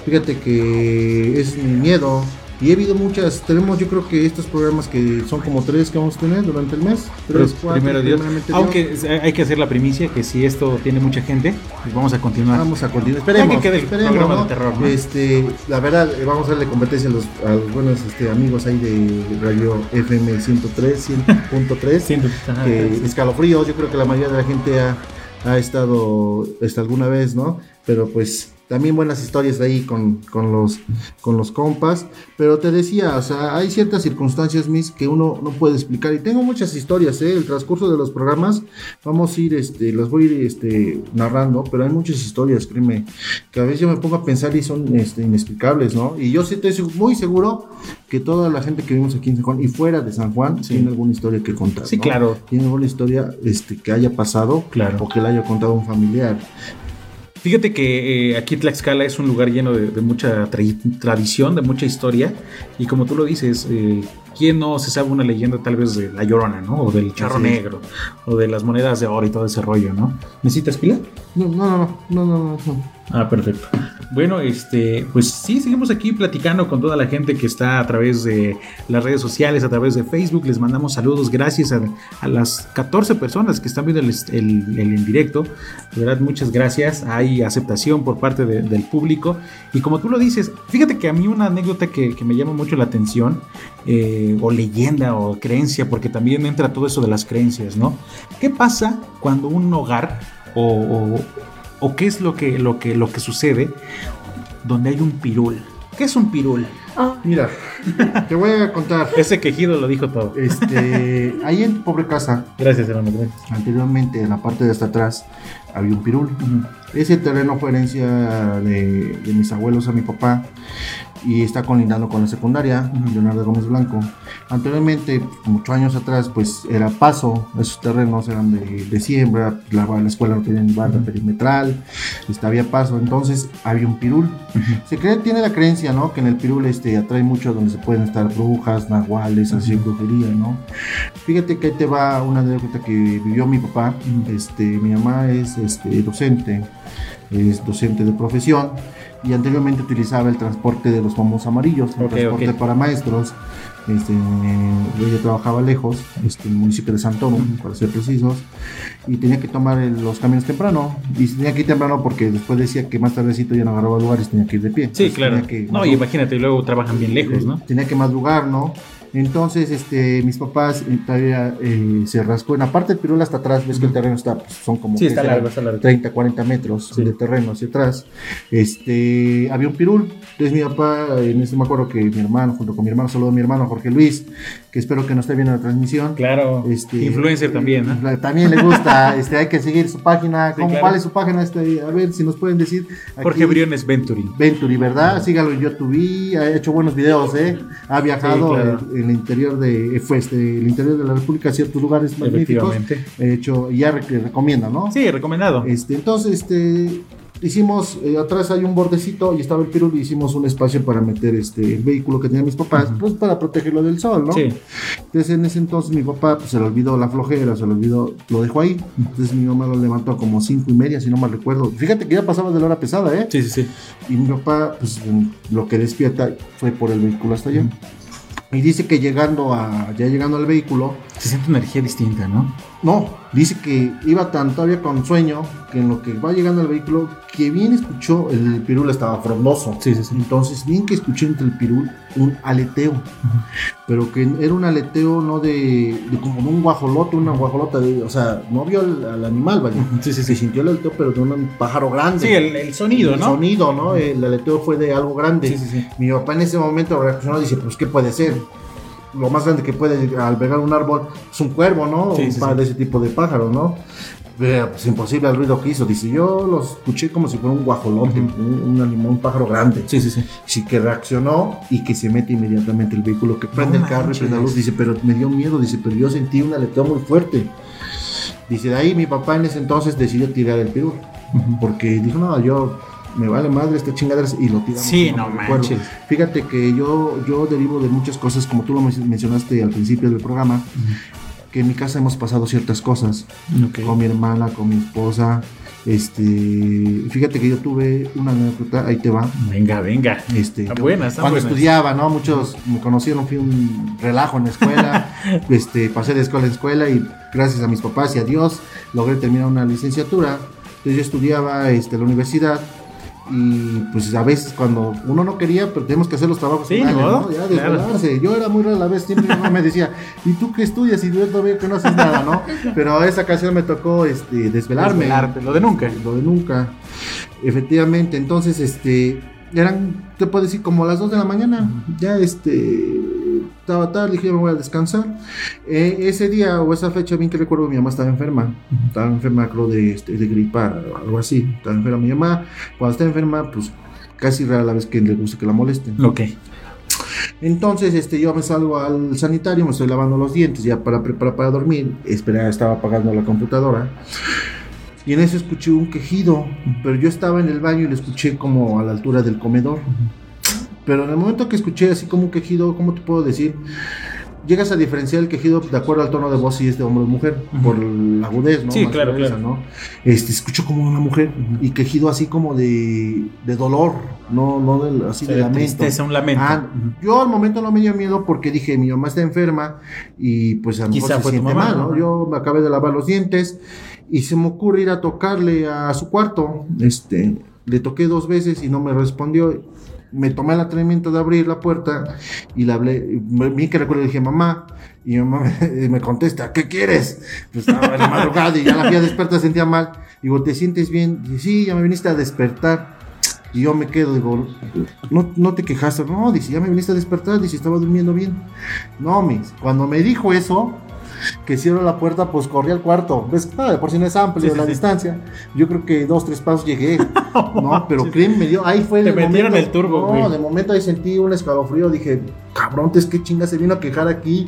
Fíjate que es mi miedo y he habido muchas, tenemos yo creo que estos programas que son como tres que vamos a tener durante el mes. Tres, cuatro, primero Dios. Aunque hay que hacer la primicia que si esto tiene mucha gente, pues vamos a continuar. Vamos a continuar. Esperemos. Que esperemos ¿no? de terror, Este, la verdad, eh, vamos a darle competencia a los, a los buenos este, amigos ahí de Radio FM 103, 100.3. que escalofríos, yo creo que la mayoría de la gente ha, ha estado hasta alguna vez, ¿no? Pero pues también buenas historias de ahí con, los, con los compas. Pero te decía, o sea, hay ciertas circunstancias, mis, que uno no puede explicar. Y tengo muchas historias, ¿eh? El transcurso de los programas, vamos a ir, este, las voy a ir este, narrando, pero hay muchas historias, créeme, que a veces yo me pongo a pensar y son este, inexplicables, ¿no? Y yo sí estoy muy seguro que toda la gente que vivimos aquí en San Juan y fuera de San Juan tiene alguna historia que contar. Sí, claro. Tiene alguna historia este, que haya pasado claro. o que le haya contado un familiar. Fíjate que eh, aquí Tlaxcala es un lugar lleno de, mucha tradición, de mucha historia, y como tú lo dices, eh, ¿quién no se sabe una leyenda tal vez de La Llorona, ¿no? O del Charro Negro, o de las monedas de oro y todo ese rollo, ¿no? ¿Necesitas pila? No, no, no, no, no, no. Ah, perfecto. Bueno, este, pues sí, seguimos aquí platicando con toda la gente que está a través de las redes sociales, a través de Facebook. Les mandamos saludos, gracias a, las 14 personas que están viendo el, el, en directo. De verdad, muchas gracias. Hay aceptación por parte del público. Y como tú lo dices, fíjate que a mí una anécdota que, me llama mucho la atención, eh, o leyenda o creencia, porque también entra todo eso de las creencias, ¿no? ¿Qué pasa cuando un hogar o qué es lo que, lo que, lo que sucede donde hay un pirul. ¿Qué es un pirul? Ah. Mira, te voy a contar. Ese quejido lo dijo todo. Este, ahí en pobre casa. Gracias, hermano. Anteriormente, en la parte de hasta atrás, había un pirul. Ese terreno fue herencia de, de, mis abuelos a mi papá y está colindando con la secundaria, Leonardo Gómez Blanco. Anteriormente, muchos años atrás, pues era paso, esos terrenos eran de, siembra, la, la, escuela no tenía barra perimetral, este, había paso, entonces había un pirul. Se cree, tiene la creencia, ¿no? Que en el pirul este, atrae mucho donde se pueden estar brujas, nahuales, así, brujería, ¿no? Fíjate que ahí te va una anécdota que vivió mi papá, este, mi mamá es este, docente, es docente de profesión y anteriormente utilizaba el transporte de los famosos amarillos, el transporte para maestros. Este, ella trabajaba lejos, este, en el municipio de Santoro, para ser precisos, y tenía que tomar los camiones temprano. Y tenía que ir temprano porque después decía que más tardecito ya no agarraba lugares, tenía que ir de pie. Sí, claro. no, y imagínate, luego trabajan bien lejos, ¿no? Tenía que madrugar, ¿no? Entonces, este, mis papás eh, todavía eh, se rascó en la parte del pirul hasta atrás, ves que el terreno está, pues, son como sí, está largo, está largo. 30, 40 metros de terreno hacia atrás. Este, había un pirul. Entonces mi papá, en ese me acuerdo que mi hermano, junto con mi hermano, saludo a mi hermano Jorge Luis, que espero que no esté viendo la transmisión. Claro. Este, Influencer también, ¿no? También le gusta, este, hay que seguir su página. ¿Cuál es su página? Este, a ver si nos pueden decir. Jorge Briones Venturi. Venturi, ¿verdad? Sígalo en YouTube, ha hecho buenos videos, ¿eh? Ha viajado en, el interior de, fue este, el interior de la República a ciertos lugares magníficos. He hecho, ya recomienda, ¿no? Sí, recomendado. Este, entonces, este, hicimos, eh, atrás hay un bordecito y estaba el pirul y hicimos un espacio para meter este, el vehículo que tenían mis papás, pues para protegerlo del sol, ¿no? Sí. Entonces en ese entonces mi papá pues, se le olvidó la flojera, se le olvidó, lo dejó ahí. Entonces mi mamá lo levantó como cinco y media, si no mal recuerdo. Fíjate que ya pasaba de la hora pesada, ¿eh? Sí, sí, sí. Y mi papá, pues lo que despierta fue por el vehículo hasta allá. Y dice que llegando a, ya llegando al vehículo, Se siente una energía distinta, ¿no? No, dice que iba tan todavía con sueño que en lo que va llegando al vehículo, que bien escuchó, el pirul estaba frondoso. Sí, sí, sí. Entonces, bien que escuché entre el pirul un aleteo, pero que era un aleteo no de, de como de un guajolote, una guajolota, de, o sea, no vio al, al animal, vaya. Sí, sí, Se sintió el aleteo, pero de un pájaro grande. Sí, el, el sonido, El ¿no? sonido, ¿no? El aleteo fue de algo grande. Sí, sí, sí. Mi papá en ese momento reaccionó y dice, pues, ¿qué puede ser? Lo más grande que puede albergar un árbol es un cuervo, ¿no? Sí, un sí, par sí. de ese tipo de pájaros, ¿no? Pero, pues imposible el ruido que hizo. Dice, yo lo escuché como si fuera un guajolote, Ujú. un, un animal, un pájaro grande. Sí, sí, sí. Sí, que reaccionó y que se mete inmediatamente el vehículo, que prende No el carro y prende la luz. manches. Dice, pero me dio miedo, dice, pero yo sentí un aleteo muy fuerte. Dice, de ahí mi papá en ese entonces decidió tirar el pirul. Ujú. Porque dijo, no, yo me vale madre esta chingadera y lo tiramos. Sí, no acuerdo". manches. Fíjate que yo, yo derivo de muchas cosas, como tú lo men- mencionaste al principio del programa, que en mi casa hemos pasado ciertas cosas. Ok. Con mi hermana, con mi esposa. Este, fíjate que yo tuve una anécdota, ahí te va. Venga, venga. Este, Están yo buenas, están cuando buenas. estudiaba, ¿no? Muchos me conocieron, fui un relajo en la escuela, este, pasé de escuela en escuela y gracias a mis papás y a Dios logré terminar una licenciatura. Entonces yo estudiaba este, la universidad y pues a veces cuando uno no quería, pero tenemos que hacer los trabajos Sí, finales, ¿no? Ya claro. desvelarse. Yo era muy rara la vez, siempre mi mamá me decía, ¿y tú qué estudias? Y yo todavía que no haces nada, ¿no? Pero esa ocasión me tocó este, desvelarme. Desvelarte, lo de nunca. Lo de nunca. Efectivamente, entonces, este, eran, te puedo decir, como las 2 de la mañana. Ya, este, estaba tarde, dije, me voy a descansar. Eh, ese día o esa fecha, bien que recuerdo, mi mamá estaba enferma. Estaba enferma, creo, de, este, de gripa o algo así. Estaba enferma mi mamá. Cuando está enferma, pues casi rara la vez que le gusta que la molesten. Ok. Entonces, este, yo me salgo al sanitario, me estoy lavando los dientes ya para preparar para dormir. Esperaba, estaba apagando la computadora. Y en eso escuché un quejido, pero yo estaba en el baño y lo escuché como a la altura del comedor. Pero en el momento que escuché así como un quejido, ¿cómo te puedo decir? Llegas a diferenciar el quejido de acuerdo al tono de voz si es de hombre o mujer, Ujú. por la agudez, ¿no? Sí, Más claro, claro. ¿no? Este, escucho como una mujer y quejido así como de, de dolor, no, no de, así de de lamento. tristeza, un lamento. Ah, yo al momento no me dio miedo porque dije, mi mamá está enferma y pues a Quizá se siente mamá, mal, ¿no? ¿no? Yo me acabé de lavar los dientes y se me ocurre ir a tocarle a su cuarto. Este, le toqué dos veces y no me respondió. Me tomé el atrevimiento de abrir la puerta y le hablé, bien que recuerdo, dije, mamá, y mi mamá me, contesta, ¿qué quieres? Pues estaba en la madrugada y ya la fui a despertar, sentía mal. Digo, ¿te sientes bien? Dice, sí, ya me viniste a despertar. Y yo me quedo, digo, no, no te quejaste. No, dice, ya me viniste a despertar, dice, estaba durmiendo bien. No, mis, cuando me dijo eso, que cierro la puerta, pues corrí al cuarto. ¿Ves? Ah, de por si no es amplio Sí, la sí. distancia. Yo creo que dos, tres pasos llegué. No, pero créeme, me dio, ahí fue Te el metieron momento- el turbo, No, güey. de momento ahí sentí un escalofrío. Dije, cabrón, es que chinga se vino a quejar aquí.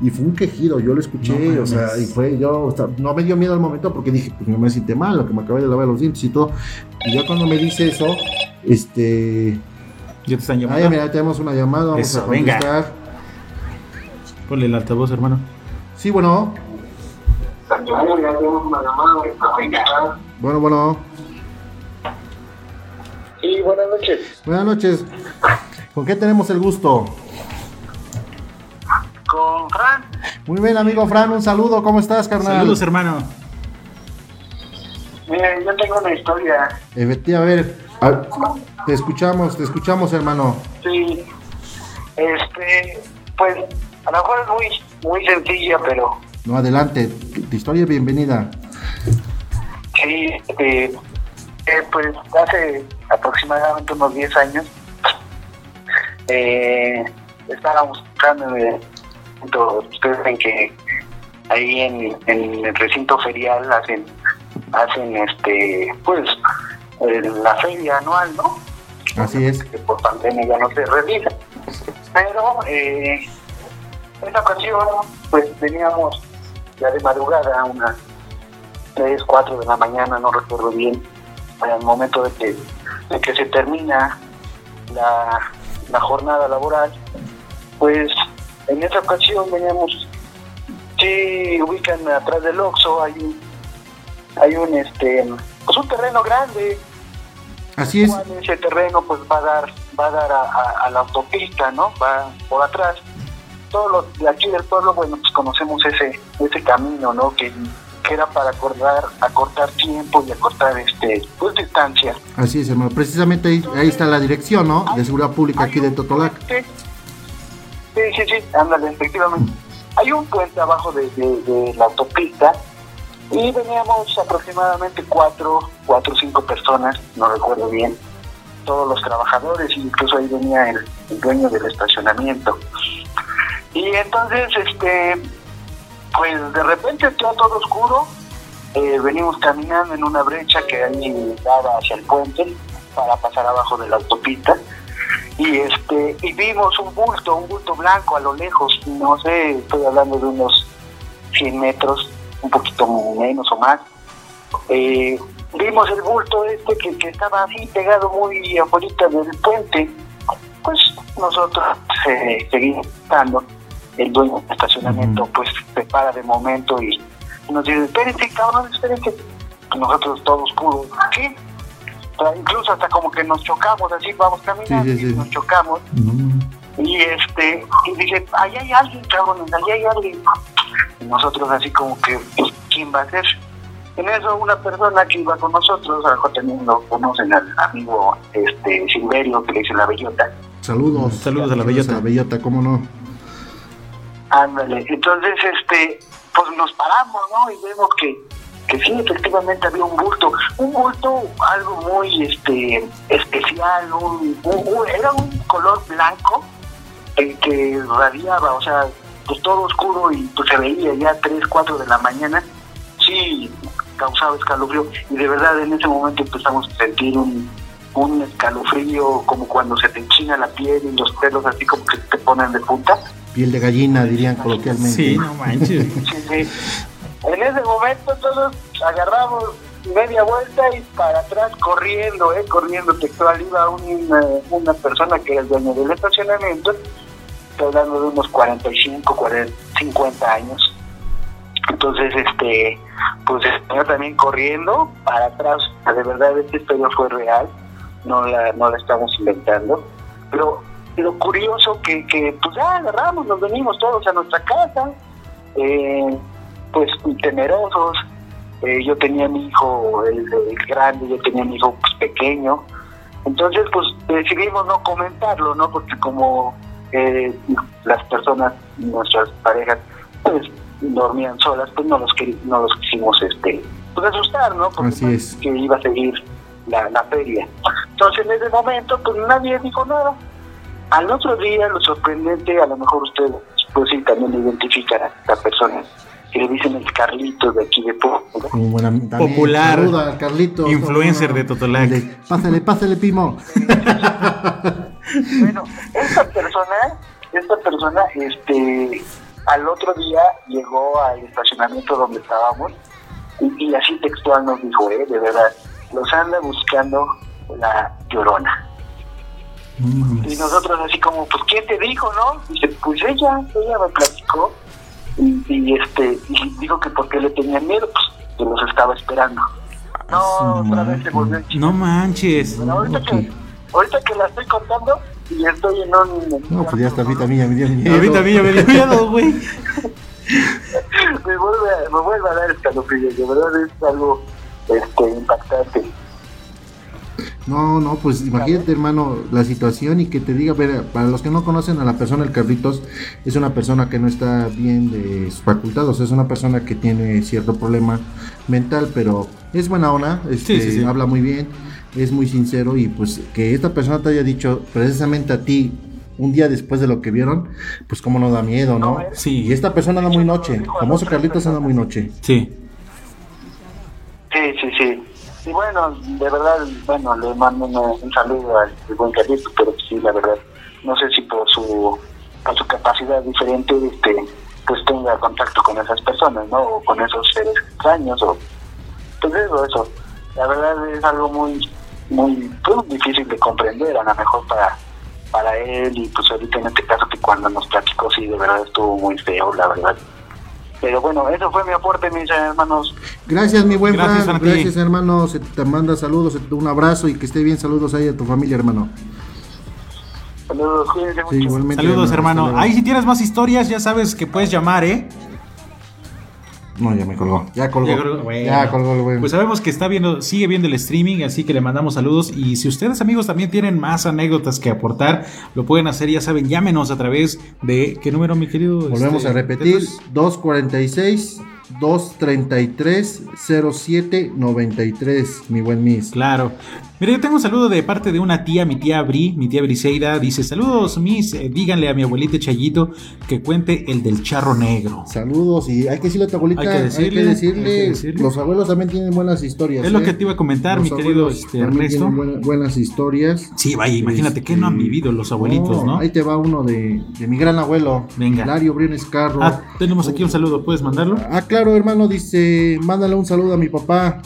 Y fue un quejido, yo lo escuché. No o sea, y fue, yo, o sea, no me dio miedo al momento porque dije, pues no me siente mal, lo que me acabé de lavar los dientes y todo. Y ya cuando me dice eso, este. Ya te están llamando. Ay, mira, tenemos una llamada, vamos Eso, a venga. Ponle el altavoz, hermano. Sí, bueno. Bueno, bueno. Sí, buenas noches. Buenas noches. ¿Con qué tenemos el gusto? Con Fran. Muy bien, amigo Fran, un saludo. ¿Cómo estás, carnal? Saludos, hermano. Miren, yo tengo una historia. Efectivamente, a ver, a- te escuchamos, te escuchamos, hermano. Sí. Este, pues, a lo mejor es muy, muy sencilla, pero No, adelante. Tu, historia, bienvenida. sí, este, eh, pues hace aproximadamente unos 10 años eh, estábamos buscando eh, ustedes ven que ahí en, en el recinto ferial hacen hacen este pues la feria anual no Así es. que por pandemia ya no se realiza. Pero eh, en esta ocasión, pues teníamos ya de madrugada, unas 3, 4 de la mañana, no recuerdo bien, al momento de que, de que se termina la, la jornada laboral, pues en esa ocasión veníamos, sí, ubican atrás del Oxxo, hay un, hay un, este, pues un terreno grande, Así es. ese terreno pues va a dar va a dar a, a- a la autopista no va por atrás todos los de aquí del pueblo, bueno, pues conocemos ese, ese camino, ¿no? Que, que era para acordar, acortar tiempo y acortar este, pues distancia. Así es, hermano. Precisamente ahí, ahí está la dirección, ¿no? De seguridad pública aquí de Totolac. Sí, sí, sí, ándale, efectivamente. Hay un puente abajo de, de, de la autopista y veníamos aproximadamente cuatro, cuatro o cinco personas, no recuerdo bien, todos los trabajadores, incluso ahí venía el, el dueño del estacionamiento. Y entonces, este, pues de repente está todo oscuro, eh, venimos caminando en una brecha que ahí daba hacia el puente para pasar abajo de la autopista y este y vimos un bulto, un bulto blanco a lo lejos, no sé, estoy hablando de unos 100 metros, un poquito menos o más. Eh, vimos el bulto este que, que estaba así pegado muy afuera del puente. Pues nosotros eh, seguimos estando. El dueño del estacionamiento pues se para de momento y nos dice, espérense cabrón, espérense. Nosotros todos oscuros, ¿qué? Incluso hasta como que nos chocamos, así vamos caminando Sí, sí, sí. y nos chocamos. Y este, y dice, ahí hay alguien, cabrón, ahí hay alguien. Y nosotros así como que, pues, ¿quién va a ser? En eso una persona que iba con nosotros, a lo mejor también lo conocen al amigo este Silverio, que le dice la bellota. Saludos. Saludos a la bellota. A la bellota, ¿cómo no? Ándale, entonces este, pues nos paramos, ¿no? Y vemos que, que sí, efectivamente había un bulto, un bulto algo muy este especial, un, un- era un color blanco el que radiaba, o sea, pues todo oscuro y pues se veía ya 3, 4 de la mañana, sí causaba escalofrío y de verdad en ese momento empezamos a sentir un, un escalofrío como cuando se te enchina la piel y los pelos así como que te ponen de punta. Piel de gallina, dirían coloquialmente. Sí, no manches. Sí, sí. En ese momento todos agarramos media vuelta y para atrás corriendo, eh, corriendo textual iba una, una persona que era el dueño del estacionamiento, estoy hablando de unos 45, 40, 50 años. Entonces, este, pues el señor también corriendo para atrás, de verdad esta historia fue real, no la, no la estamos inventando, pero lo curioso que, que pues ya agarramos, nos venimos todos a nuestra casa, eh, pues temerosos. Eh, yo tenía mi hijo, el, el grande, yo tenía mi hijo pues, pequeño. Entonces, pues decidimos no comentarlo, ¿no? Porque como eh, las personas, nuestras parejas, pues dormían solas, pues no los, no los quisimos este, pues, asustar, ¿no? Porque Así pues, es. que iba a seguir la, la feria. Entonces, en ese momento, pues nadie dijo nada. Al otro día, lo sorprendente, a lo mejor usted, pues sí, también lo identifican a esta persona, que le dicen el Carlito de aquí de Puebla. Como buena- también Popular. saluda, Carlitos. Influencer de Totolac. Pásale, pásale, Pimo. Bueno, esta persona, esta persona, este, al otro día llegó al estacionamiento donde estábamos y, y así textual nos dijo, eh, de verdad, los anda buscando la llorona. Y nosotros así como, pues, ¿quién te dijo, no? Dice, pues ella, ella me platicó. Y, y, este, y dijo que porque le tenían miedo, pues, que los estaba esperando. No, su otra vez se volvió No manches. Pero ahorita, que, ahorita que la estoy contando, y estoy en un... No, pues ya está, a mí también ya me dio miedo. A mí también ya me dio miedo, güey. me vuelve, a, me vuelve a dar escalofrío, de verdad es algo este, impactante. No, no, pues imagínate, hermano, la situación y que te diga, ver, para los que no conocen a la persona, el Carlitos es una persona que no está bien de sus facultades, es una persona que tiene cierto problema mental, pero es buena onda, este, Sí, sí, sí. habla muy bien, es muy sincero y pues que esta persona te haya dicho precisamente a ti un día después de lo que vieron, pues como no da miedo, ¿no? Sí. Y esta persona anda muy noche, famoso Carlitos anda muy noche. Sí. Sí, sí, sí. Y bueno, de verdad, bueno, le mando un, saludo al buen Carlito, pero sí, la verdad, no sé si por su, por su capacidad diferente, este, pues tenga contacto con esas personas, ¿no? O con esos seres extraños, o pues eso, eso. La verdad es algo muy, muy, pues, difícil de comprender, a lo mejor para, para él, y pues ahorita en este caso que cuando nos platicó, sí, de verdad estuvo muy feo, la verdad. Pero bueno, eso fue mi aporte, mis hermanos. Gracias, mi buen Gracias, Frank. Gracias, hermano. Se te manda saludos, se te- un abrazo y que esté bien. Saludos ahí a tu familia, hermano. Saludos, cuídense Sí, Saludos, hermano. Ahí si tienes más historias, ya sabes que puedes llamar, ¿eh? No, ya me colgó. Ya colgó. Ya Ya colgó, bueno. el güey. Pues sabemos que está viendo, sigue viendo el streaming, así que le mandamos saludos. Y si ustedes, amigos, también tienen más anécdotas que aportar, lo pueden hacer, ya saben, llámenos a través de. ¿Qué número, mi querido? Volvemos Este, a repetir. Tetos? 246 233 0793, mi buen Miss. Claro. Mira, yo tengo un saludo de parte de una tía, mi tía Bri, mi tía Briseida. Dice: Saludos, mis. eh, díganle a mi abuelita Chayito que cuente el del charro negro. Saludos y hay que decirle a tu abuelita, Hay hay que decirle, decirle, hay que decirle. los abuelos también tienen buenas historias. Es lo ¿eh? que te iba a comentar, Los mi querido este, Ernesto. buena- buenas historias. Sí, vaya, imagínate Este, que no han vivido los abuelitos, ¿no? Ahí te va uno de, de mi gran abuelo, Venga. Hilario Briones Carro. Ah, tenemos aquí un saludo, ¿puedes mandarlo? Ah, claro, hermano, dice, mándale un saludo a mi papá,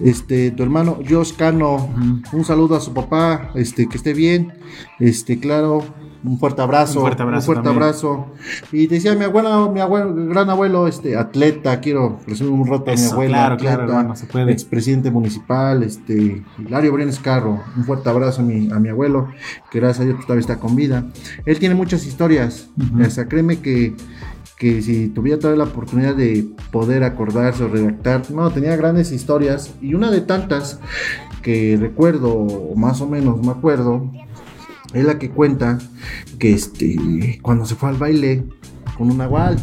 este, tu hermano Josh Cano, un saludo a su papá, este, que esté bien, este, claro, un fuerte abrazo, Un fuerte abrazo fuerte también. abrazo. Y decía mi abuelo, mi abuelo, gran abuelo, este, atleta, quiero resumir un rato a mi Eso, abuelo, claro, atleta, claro, hermano, se puede. expresidente municipal, este, Hilario Briones Carro, un fuerte abrazo a mi, a mi abuelo, que gracias a Dios todavía está con vida. Él tiene muchas historias, o sea, créeme que que si tuviera toda la oportunidad de poder acordarse o redactar, no, tenía grandes historias y una de tantas que recuerdo, o más o menos me acuerdo, es la que cuenta que este, cuando se fue al baile con un nahual,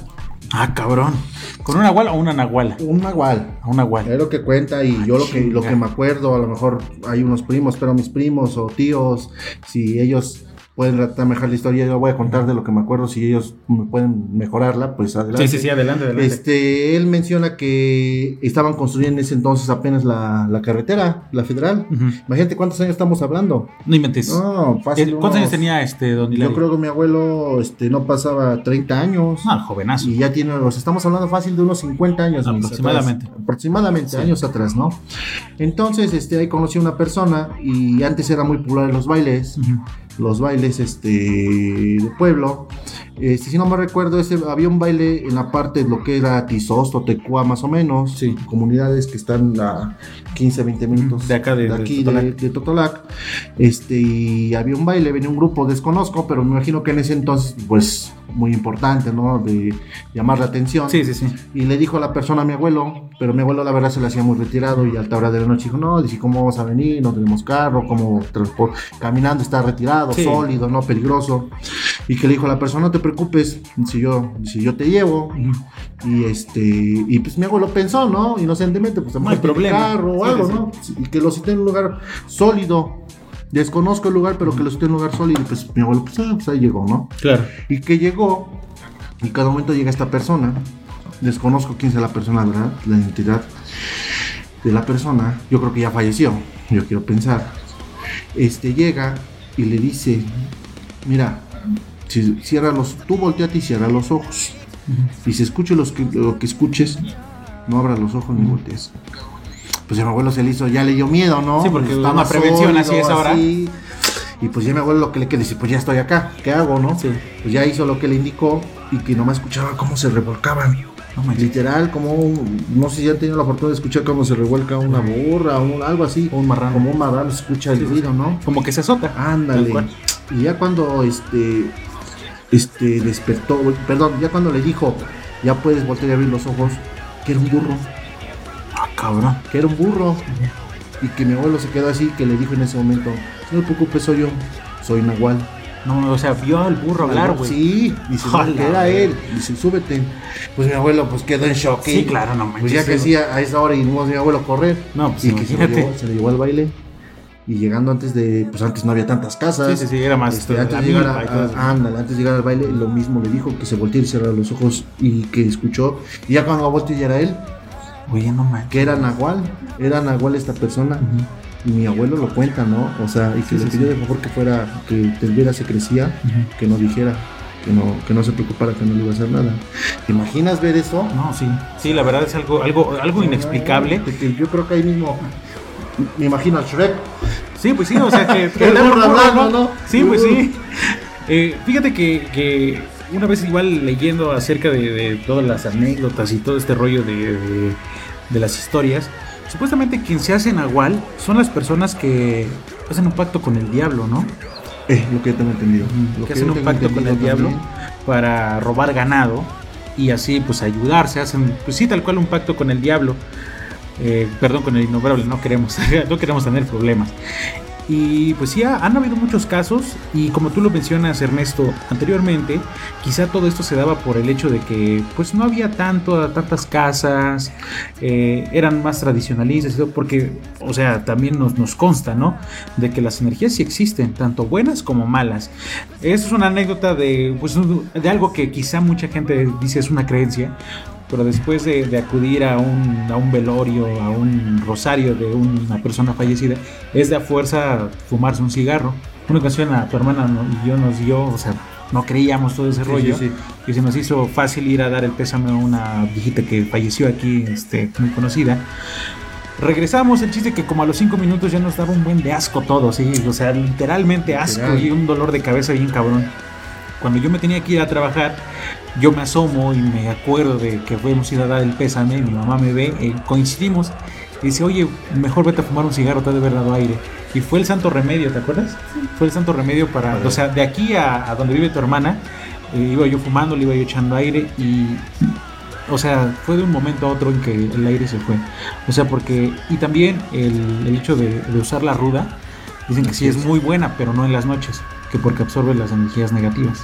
Ah, cabrón. ¿Con una nahual o una nahuala? un nahual, A una nahual. es lo que cuenta y yo lo que, lo que me acuerdo, a lo mejor hay unos primos, pero mis primos o tíos, si ellos pueden relatar mejor la historia, yo voy a contar de lo que me acuerdo, si ellos me pueden mejorarla, pues adelante. Sí, sí, sí, adelante, adelante. Este, él menciona que estaban construyendo en ese entonces apenas la, la carretera, la federal. Imagínate cuántos años estamos hablando. No inventes. No, fácil. Eh, ¿Cuántos años tenía este don Hilario? Yo creo que mi abuelo este, no pasaba 30 años. Ah, jovenazo. Y ya tiene, o sea, estamos hablando fácil de unos 50 años. Aproximadamente. atrás. aproximadamente, Sí. años atrás, ¿no? Entonces, este, ahí conocí a una persona y antes era muy popular en los bailes. Los bailes este de pueblo. Este, si no me recuerdo, ese, había un baile en la parte de lo que era Tizosto, Tecua, más o menos. Sí. Comunidades que están a 15, 20 minutos De acá, de- de aquí, de, Totolac. de Totolac. Este, y había un baile, venía un grupo, desconozco, pero me imagino que en ese entonces, pues, muy importante, ¿no? De llamar la atención. Sí, sí, sí. Y le dijo a la persona a mi abuelo, pero mi abuelo la verdad se le hacía muy retirado y a alta hora de la noche dijo, no, dice, ¿cómo vamos a venir? No tenemos carro, ¿cómo transpor- Caminando está retirado, Sí. sólido, no peligroso. Y que le dijo a la persona, no te preocupes, si yo, si yo te llevo. Y este, y pues mi abuelo pensó, ¿no? Inocentemente, pues a No hay problema. carro o Sí, algo, sí, ¿no? Y que lo cité en un lugar sólido. Desconozco el lugar, pero que lo cité en un lugar sólido. Y pues mi abuelo, pues, ah, pues ahí llegó, ¿no? Claro. Y que llegó, y cada momento llega esta persona, desconozco quién sea la persona, ¿verdad? La identidad de la persona, yo creo que ya falleció, yo quiero pensar. Este llega y le dice, mira, si cierra los, tú volteate y cierra los ojos. Y si los que, lo que escuches, no abras los ojos ni voltees. Pues a mi abuelo se le hizo, ya le dio miedo, ¿no? Sí, porque Estaba una prevención así es ahora. así. Y pues ya mi abuelo lo que le queda dice, pues ya estoy acá, ¿qué hago, no? Sí. Pues ya hizo lo que le indicó y que nomás escuchaba cómo se revolcaban. No manches. Literal, como, un- no sé si ya han tenido la oportunidad de escuchar cómo se revuelca una burra o algo así. O un marrano. Como un marrano, se escucha el ruido, ¿no? Como que se azota. Ándale. Y ya cuando este, este despertó, perdón, ya cuando le dijo, ya puedes voltear y abrir los ojos, que era un burro, cabrón. que era un burro. Y que mi abuelo se quedó así, que le dijo en ese momento, no te preocupes, soy yo, soy Nahual. No, o sea, vio al burro hablar, güey. Sí, dice, Jala, que era güey. él. Dice, súbete. Pues mi abuelo pues quedó en shock. Sí, y- claro, no manches. Pues ya que sí, a a esa hora y no mi abuelo correr. No, pues y que se lo, llevó, se lo llevó al baile. Y llegando antes de, pues antes no había tantas casas. Sí, sí, sí, era más Este, antes, de llegar a, a- ándale, antes de llegar al baile, lo mismo le dijo que se volteara y cerrara los ojos y que escuchó. Y ya cuando volteó ya era él, Oye, no manches. que era Nahual, era Nahual esta persona. Y mi abuelo lo cuenta, ¿no? O sea, y que Sí, le pidió sí. de favor que fuera, que tuviera secrecía, Ujú. que no dijera, que no, que no se preocupara, que no le iba a hacer nada. ¿Te imaginas ver eso? No, sí. Sí, la verdad es algo, algo, algo inexplicable. Que- que Yo creo que ahí mismo me imagino al Shrek. Sí, pues sí, o sea que. El era un burro burro, hablando, ¿no? Sí, pues sí. Eh, fíjate que, que una vez igual leyendo acerca de, de todas las anécdotas y todo este rollo de, de- de las historias, supuestamente quien se hace nahual son las personas que hacen un pacto con el diablo, ¿no? Eh, lo que yo tengo entendido. Lo que hacen un pacto con el diablo para robar ganado y así pues ayudarse, hacen pues sí tal cual un pacto con el diablo, Eh, perdón con el innombrable, no queremos, no queremos tener problemas. Y pues sí, ha- han habido muchos casos y como tú lo mencionas Ernesto anteriormente, quizá todo esto se daba por el hecho de que pues no había tanto, tantas casas, eh, eran más tradicionalistas, porque, o sea, también nos, nos consta, ¿no? De que las energías sí existen, tanto buenas como malas. Eso es una anécdota de, pues, de algo que quizá mucha gente dice es una creencia, pero después de, de acudir a un, a un velorio, a un rosario de una persona fallecida, es de a fuerza fumarse un cigarro. Una ocasión a tu hermana y yo nos dio, o sea, no creíamos todo ese Sí, rollo, sí, sí. y se nos hizo fácil ir a dar el pésame a una viejita que falleció aquí, este, muy conocida. Regresamos, el chiste que como a los cinco minutos ya nos daba un buen de asco todo, sí, o sea, literalmente asco Literal. y un dolor de cabeza bien cabrón. Cuando yo me tenía que ir a trabajar, yo me asomo y me acuerdo de que fuimos a ir a dar el pésame, mi mamá me ve, eh, coincidimos, y dice, oye, mejor vete a fumar un cigarro, te ha de haber dado aire. Y fue el santo remedio, ¿te acuerdas? Fue el santo remedio para, o sea, de aquí a, a donde vive tu hermana, eh, iba yo fumando, le iba yo echando aire y o sea, fue de un momento a otro en que el aire se fue. O sea, porque. Y también el, el hecho de, de usar la ruda. Dicen que sí es muy buena, pero no en las noches. Que porque absorbe las energías negativas.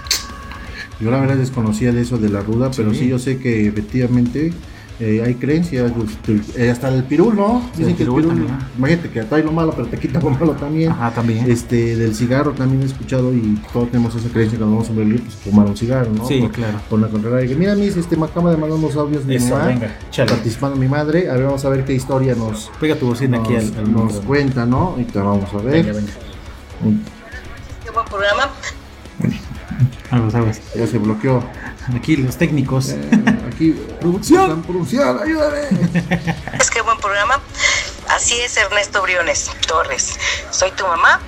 Yo la verdad desconocía de eso de la ruda, pero Sí. yo sé que efectivamente eh, hay creencias, pues, eh, hasta el pirul, ¿no? Dicen el que el pirul pirul, también. imagínate que atrae lo malo, pero te quita lo malo también. Ajá, también. Este, del cigarro también he escuchado y todos tenemos esa creencia cuando vamos a ver pues fumar un cigarro, ¿no? Sí, por, claro. Por la contraria, que mira, mis, este, me acaba de mandar unos audios de mi mamá, participando mi madre, a ver, vamos a ver qué historia nos, Pega tu bocina nos, aquí al, al nos cuenta, ¿no? Y te vamos a ver. Venga, venga. Buen programa. Aguas, aguas. Ya se bloqueó. Aquí los técnicos. Eh, aquí, producción, producción, ayúdame. Es que buen programa. Así es, Ernesto Briones Torres. Soy tu mamá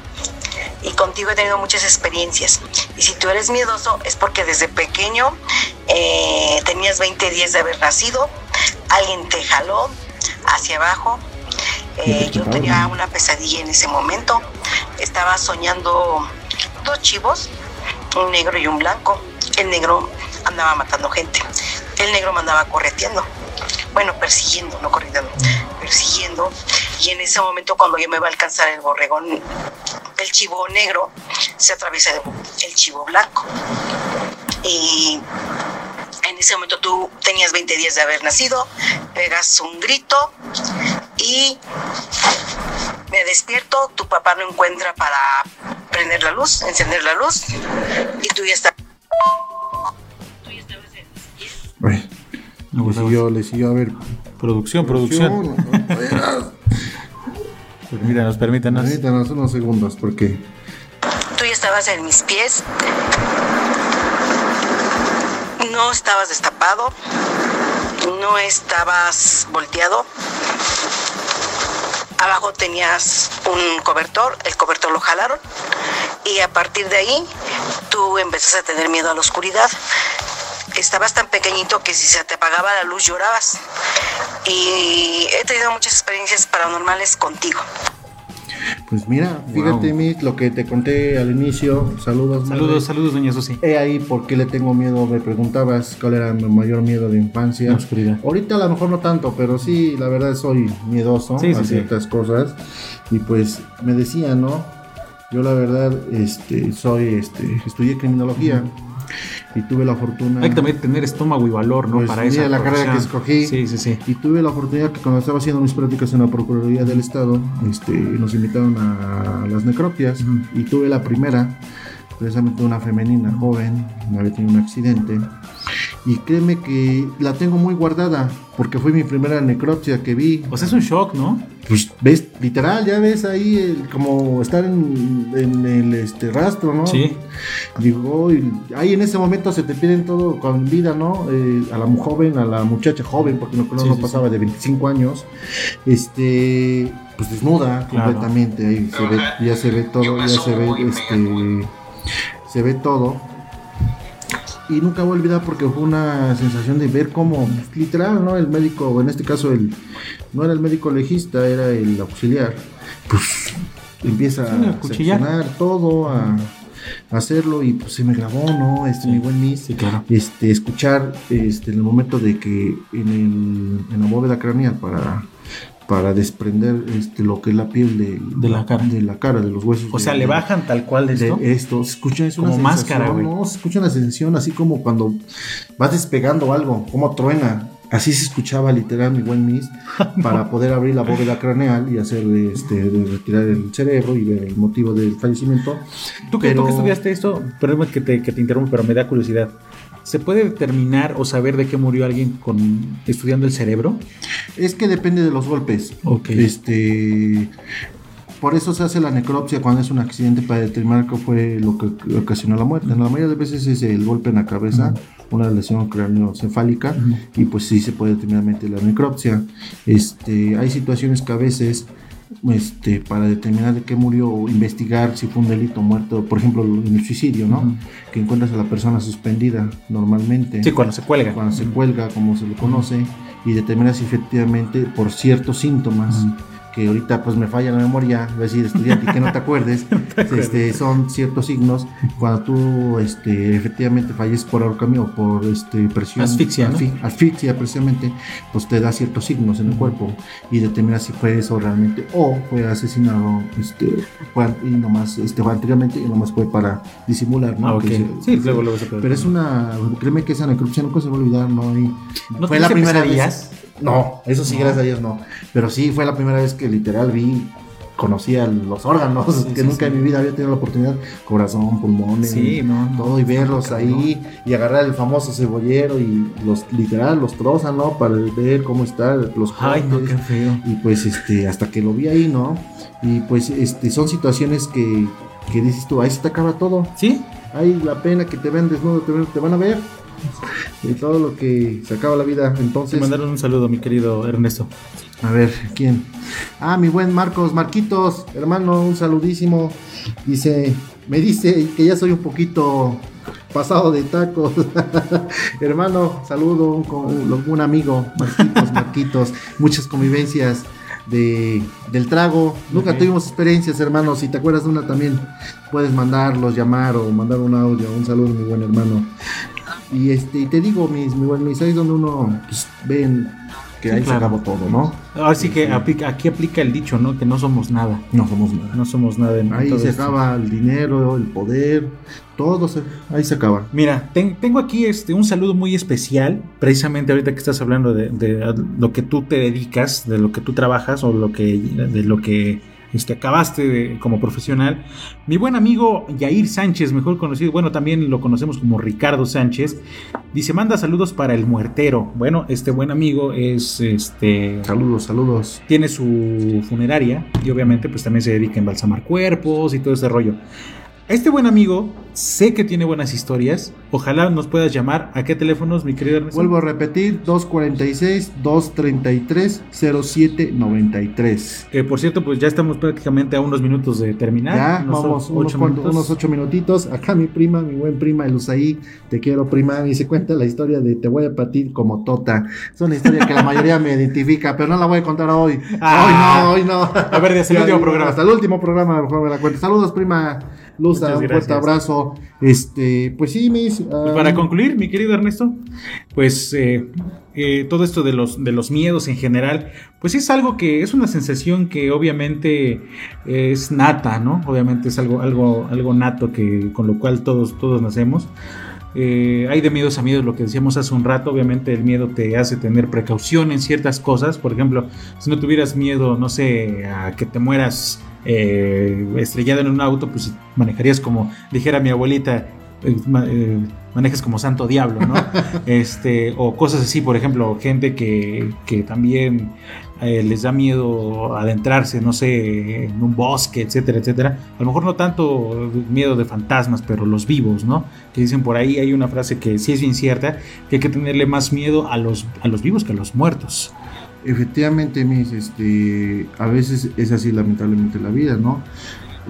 y contigo he tenido muchas experiencias. Y si tú eres miedoso es porque desde pequeño eh, tenías 20 días de haber nacido, alguien te jaló hacia abajo. Eh, yo tenía una pesadilla en ese momento. Estaba soñando dos chivos, un negro y un blanco. El negro andaba matando gente. El negro me andaba correteando. Bueno, persiguiendo, no corriendo, persiguiendo. Y en ese momento, cuando yo me va a alcanzar el borregón, el chivo negro, se atraviesa el chivo blanco. Y en ese momento tú tenías 20 días de haber nacido, pegas un grito y me despierto, tu papá no encuentra para prender la luz, encender la luz, y tú ya estás. Tú ya estabas en mis pies. Bueno, le aguas. siguió, le siguió a ver. Producción, producción. Permítanos, permítanos. Permítanos unos segundos porque Tú ya estabas en mis pies. No estabas destapado. No estabas volteado. Abajo tenías un cobertor, el cobertor lo jalaron y a partir de ahí tú empezaste a tener miedo a la oscuridad. Estabas tan pequeñito que si se te apagaba la luz llorabas. Y he tenido muchas experiencias paranormales contigo. Pues mira, fíjate, Miss, lo que te conté al inicio. Saludos, madre. Saludos, saludos, doña Susi. He ahí por qué le tengo miedo. Me preguntabas cuál era mi mayor miedo de infancia. La oscuridad. Ahorita a lo mejor no tanto, pero sí, la verdad soy miedoso Sí, a sí. ciertas cosas. Y pues me decía, ¿no? Yo la verdad, este, soy, este, estudié criminología y tuve la fortuna. Hay que también tener estómago y valor, ¿no? Pues, Para esa la carrera que escogí. Sí, sí, sí. Y tuve la oportunidad que cuando estaba haciendo mis prácticas en la Procuraduría del Estado, este, nos invitaron a las necropias y tuve la primera, precisamente una femenina joven, había tenido un accidente. Y créeme que la tengo muy guardada, porque fue mi primera necropsia que vi. Pues es un shock, ¿no? Pues ves, literal, ya ves ahí el- como estar en, en el este, rastro, ¿no? Sí. Digo, y ahí en ese momento se te piden todo con vida, ¿no? Eh, a la joven, a la muchacha joven, porque no, Sí, no sí, pasaba de 25 años, este, pues desnuda Claro. completamente, ahí se ve, ya se ve todo, ya se ve, este, se ve todo. Y nunca voy a olvidar porque fue una sensación de ver cómo, literal, ¿no? El médico, o en este caso, el, no era el médico legista, era el auxiliar, pues empieza Sí, a seccionar todo, a hacerlo y pues se me grabó, ¿no? Este, mi buen Miss. Sí, claro. Este, escuchar este, en el momento de que en, el, en la bóveda craneal para para desprender este, lo que es la piel de, De la cara. de la cara, de los huesos. O sea, de- le bajan tal cual de de esto. esto. Se escucha es una máscara, güey. No, se escucha una sensación así como cuando vas despegando algo, como truena. Así se escuchaba literal mi buen Miss para poder abrir la bóveda craneal y hacer este, de retirar el cerebro y ver el motivo del fallecimiento. ¿Tú que, Pero- tú que estudiaste esto, perdón que te, que te interrumpo, pero me da curiosidad. ¿Se puede determinar o saber de qué murió alguien con estudiando el cerebro? Es que depende de los golpes. Ok. Este, por eso se hace la necropsia cuando es un accidente para determinar qué fue lo que ocasionó la muerte. En la mayoría de veces es el golpe en la cabeza, una lesión craneoencefálica, y pues sí se puede determinar la necropsia. Este, hay situaciones que a veces este, para determinar de qué murió o investigar si fue un delito muerto, por ejemplo en el suicidio, ¿no? Que encuentras a la persona suspendida normalmente Sí, cuando se cuelga. cuando se cuelga, como se le conoce, y determina si efectivamente por ciertos síntomas. Que ahorita pues me falla la memoria, voy a decir estudiante que no te acuerdes, este, son ciertos signos, cuando tú este, efectivamente falleces por ahorcamiento o por este, presión, Asfixia, ¿no? asfi- asfixia precisamente, pues te da ciertos signos en el cuerpo y determina si fue eso realmente o fue asesinado este, fue, y nomás, este, fue anteriormente y nomás fue para disimular, ¿no? Ah, ok. Que se- Sí, luego, luego se puede. pero es una, créeme que esa necropsia nunca se va a olvidar, ¿no? Y ¿No fue la primera vez. No, eso sí, No. gracias a Dios no. Pero sí fue la primera vez que literal vi, conocía los órganos, Sí, que sí, nunca sí. en mi vida había tenido la oportunidad, corazón, pulmones, no, no. todo, y verlos ahí, y agarrar el famoso cebollero y los literal los trozan, ¿no? Para ver cómo está, los Ay, no, cortes. qué feo. Y pues este, hasta que lo vi ahí, ¿no? Y pues este, son situaciones que, que dices tú, ahí se te acaba todo. ¿Sí? Hay la pena que te ven desnudo, te, ven- te van a ver. Y todo lo que se acaba la vida. Entonces, mandaron un saludo, mi querido Ernesto. a ver, ¿quién? Ah, mi buen Marcos, Marquitos, hermano, un saludísimo. Dice, me dice que ya soy un poquito pasado de tacos. hermano, saludo, un, co- un- un amigo, Marquitos, Marquitos, muchas convivencias. De, del trago, nunca tuvimos experiencias, hermanos. Si te acuerdas de una también, puedes mandarlos, llamar o mandar un audio. Un saludo, mi buen hermano. Y este, y te digo, mis, mi buen, mis ahí es donde uno pues, ven que Sí, ahí claro. se acabó todo, ¿no? Así que aplica- aquí aplica el dicho, ¿no? Que no somos nada. No somos nada. No somos nada en Ahí todo se esto. acaba el dinero, el poder, todo se, ahí se acaba. Mira, ten- tengo aquí este, un saludo muy especial, precisamente ahorita que estás hablando de, de lo que tú te dedicas, de lo que tú trabajas o lo que, de lo que este, acabaste de- como profesional. Mi buen amigo Yair Sánchez, mejor conocido, bueno, también lo conocemos como Ricardo Sánchez, dice, manda saludos para el muertero. Bueno, este buen amigo es, este, Saludos, saludos. tiene su funeraria y obviamente pues también se dedica a embalsamar cuerpos y todo ese rollo. Este buen amigo, sé que tiene buenas historias. Ojalá nos puedas llamar. ¿A qué teléfonos, mi querido Ernesto? Vuelvo a repetir, 246-233-0793. Que por cierto, pues ya estamos prácticamente a unos minutos de terminar. Ya, Unos vamos, unos, ocho unos minutitos. Acá mi prima, mi buen prima Elusaí, te quiero prima, y se cuenta la historia de Te voy a partir como tota. Es una historia que la mayoría me identifica, pero no la voy a contar hoy. Ah. hoy no, hoy no. A ver, desde el último programa. Hasta el último programa, mejor me la cuento. Saludos, prima Luza, Muchas un fuerte abrazo. Este, pues sí, mis. Pues ah, para concluir, mi querido Ernesto, pues eh, eh, todo esto de los, de los miedos en general, pues es algo que es una sensación que obviamente es nata, ¿no? Obviamente es algo, algo, algo nato que, con lo cual todos, todos nacemos. Eh, hay de miedos a miedos, lo que decíamos hace un rato, obviamente el miedo te hace tener precaución en ciertas cosas, por ejemplo, si no tuvieras miedo, no sé, a que te mueras eh, estrellado en un auto, pues manejarías como dijera mi abuelita, eh, eh, manejas como santo diablo, ¿no? este, o cosas así, por ejemplo, gente que, que también eh, les da miedo adentrarse, no sé, en un bosque, etcétera, etcétera. A lo mejor no tanto miedo de fantasmas, pero los vivos, ¿no? Que dicen por ahí, hay una frase que sí es bien cierta, que hay que tenerle más miedo a los, a los vivos que a los muertos. Efectivamente, mis, este, a veces es así lamentablemente la vida, ¿no?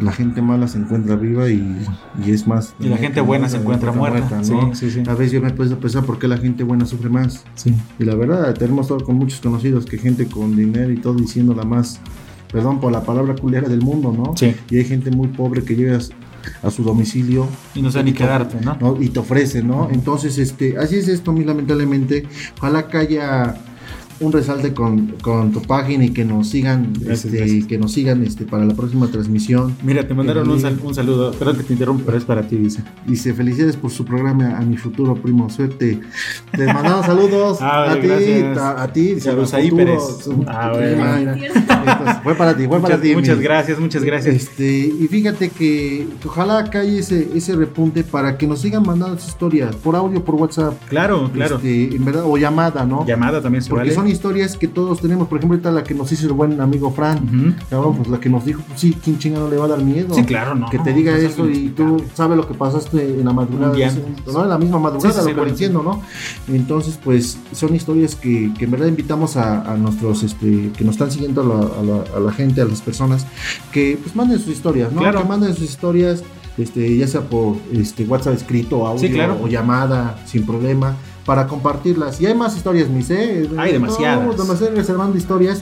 La gente mala se encuentra viva y, y es más. Y la gente buena se encuentra muerta. ¿no? Sí, sí, sí. A veces yo me puedo pensar por qué la gente buena sufre más. Sí. Y la verdad, tenemos todo con muchos conocidos que gente con dinero y todo diciendo la más, perdón por la palabra culera del mundo, ¿no? Sí. Y hay gente muy pobre que llegas a su domicilio. Y no sé ni quedarte, ¿no? ¿no? Y te ofrece, ¿no? Entonces, este, así es esto, muy lamentablemente. Ojalá que haya un resalte con, con tu página y que nos sigan, Gracias, este, gracias. que nos sigan este, para la próxima transmisión. Mira, te mandaron Que un, sal- un saludo. Perdón que te interrumpa, pero es para ti, dice. Dice, felicidades por su programa a mi futuro primo, suerte. Te mandamos saludos Ah, a vale, ti, a, a ti, Saludos a a Pérez. su- Ah. Entonces, fue para ti, fue para Muchas, ti. muchas mi- gracias, muchas gracias. Este, y fíjate que, que ojalá que haya ese, ese repunte para que nos sigan mandando sus historias por audio, por WhatsApp. Claro, claro. Este, en verdad, o llamada, ¿no? Llamada también se Porque vale. son historias que todos tenemos. Por ejemplo, ahorita la que nos hizo el buen amigo Fran, Ujú. cabrón, pues la que nos dijo, pues sí, ¿quién chinga no le va a dar miedo? Sí, claro, no. Que te diga no es eso y tú sabes lo que pasaste en la madrugada, día ese-. ¿no? En la misma madrugada, Sí, sí, lo que bueno, entiendo, ¿no? Entonces, pues son historias que, que en verdad invitamos a, a nuestros, este, que nos están siguiendo a la, a la- a la gente, a las personas, que pues manden sus historias, ¿no? Claro. Que manden sus historias, este, ya sea por este, WhatsApp escrito, audio Sí, claro. o llamada, sin problema. Para compartirlas. Y hay más historias, mis, ¿eh? Hay demasiadas. No, demasiadas reservando historias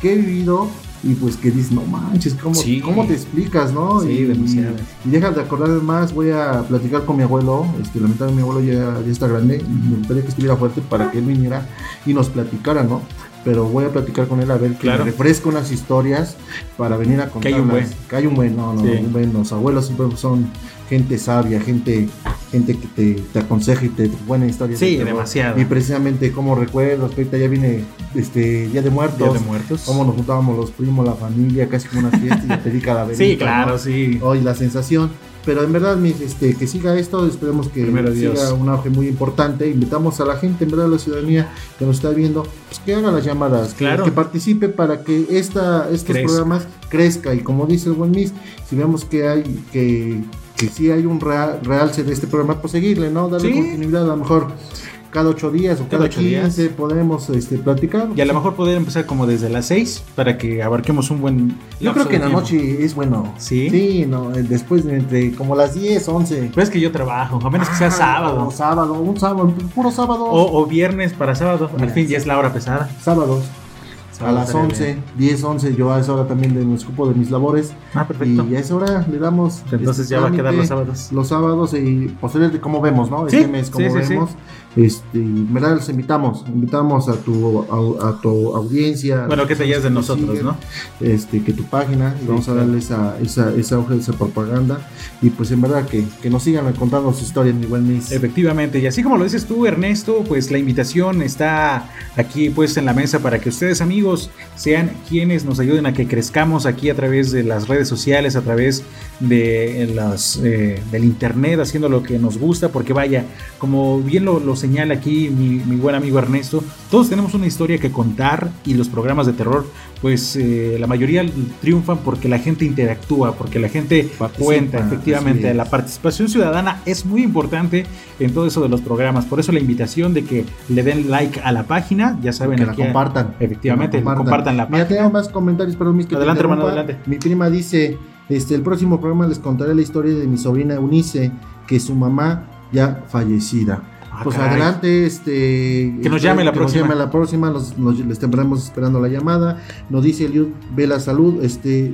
que he vivido y pues que dices, no manches, ¿cómo, Sí. ¿cómo te explicas, no? Sí, y, demasiadas. Y dejas de acordar más, voy a platicar con mi abuelo, este, lamentablemente mi abuelo ya, ya está grande, y me gustaría que estuviera fuerte para que él viniera y nos platicara, ¿no? Pero voy a platicar con él a ver que Claro. refresco unas historias para venir a Que hay contarlas. un buen. Que hay un buen, no, no, Sí. un buen. Los abuelos siempre son gente sabia, gente gente que te, te aconseja y te buena historia. Sí, demasiado. Y precisamente como recuerdo, ahorita ya viene este Día de Muertos. Día de Muertos. Cómo nos juntábamos los primos, la familia, casi como una fiesta y te pedí calaverita. Sí, claro, ¿no? sí. Hoy la sensación. Pero en verdad, mis, este, que siga esto, esperemos que Primero siga Dios. un auge muy importante. Invitamos a la gente, en verdad, a la ciudadanía que nos está viendo, pues que haga las llamadas, que- Claro. que, participe para que esta, estos Crezca. programas crezca. Y como dice el buen Miss, si vemos que hay, que, que sí hay un real- realce de este programa, pues seguirle, ¿no? Darle Sí. continuidad, a lo mejor cada ocho días o Cada cada, ocho días. 15 podemos este, platicar. Y a lo mejor poder empezar como desde las 6 para que abarquemos un buen. Yo creo que en la noche es bueno. ¿Sí? Sí, no, eh, después de entre como las 10, 11. Pero es que yo trabajo, a menos que sea Ah, sábado. O sábado, un sábado, puro sábado. O, o viernes para sábado. Al fin ya es la hora pesada. sábados. A las estaría 11, bien. 10, 11, yo a esa hora también de- me ocupo de mis labores. Ah, perfecto. Y a esa hora le damos. Entonces ya va a quedar los sábados. Los sábados y posteriormente cómo vemos, ¿no? Sí, Este mes, cómo sí, sí, sí. vemos. Este, verdad, los invitamos. Invitamos a tu, a, a tu audiencia. Bueno, que te ya es de nosotros, siguen, ¿no? Este, que tu página, Sí, vamos a darle esa, esa, esa hoja, esa propaganda. Y pues en verdad que, que nos sigan contando su historia, mi buen Miss. Efectivamente, y así como lo dices tú, Ernesto, pues la invitación está aquí puesta en la mesa para que ustedes, amigos, sean quienes nos ayuden a que crezcamos aquí a través de las redes sociales, a través de las, eh, del internet, haciendo lo que nos gusta, porque vaya, como bien lo, lo señala aquí mi, mi buen amigo Ernesto, todos tenemos una historia que contar y los programas de terror, pues eh, la mayoría triunfan porque la gente interactúa, porque la gente Participa, cuenta, efectivamente, la participación ciudadana es muy importante en todo eso de los programas. Por eso la invitación de que le den like a la página, ya saben, que la compartan. Efectivamente, Que la compartan la Mira, página. tengo más comentarios, pero mis que te Adelante, hermano, adelante. Mi prima dice, este, el próximo programa les contaré la historia de mi sobrina Eunice, que su mamá ya fallecida. Ah, pues caray. adelante, este. Que nos llame la que próxima. Nos llame la próxima, los- los- les estaremos esperando la llamada. Nos dice Eliud Vela Salud, este.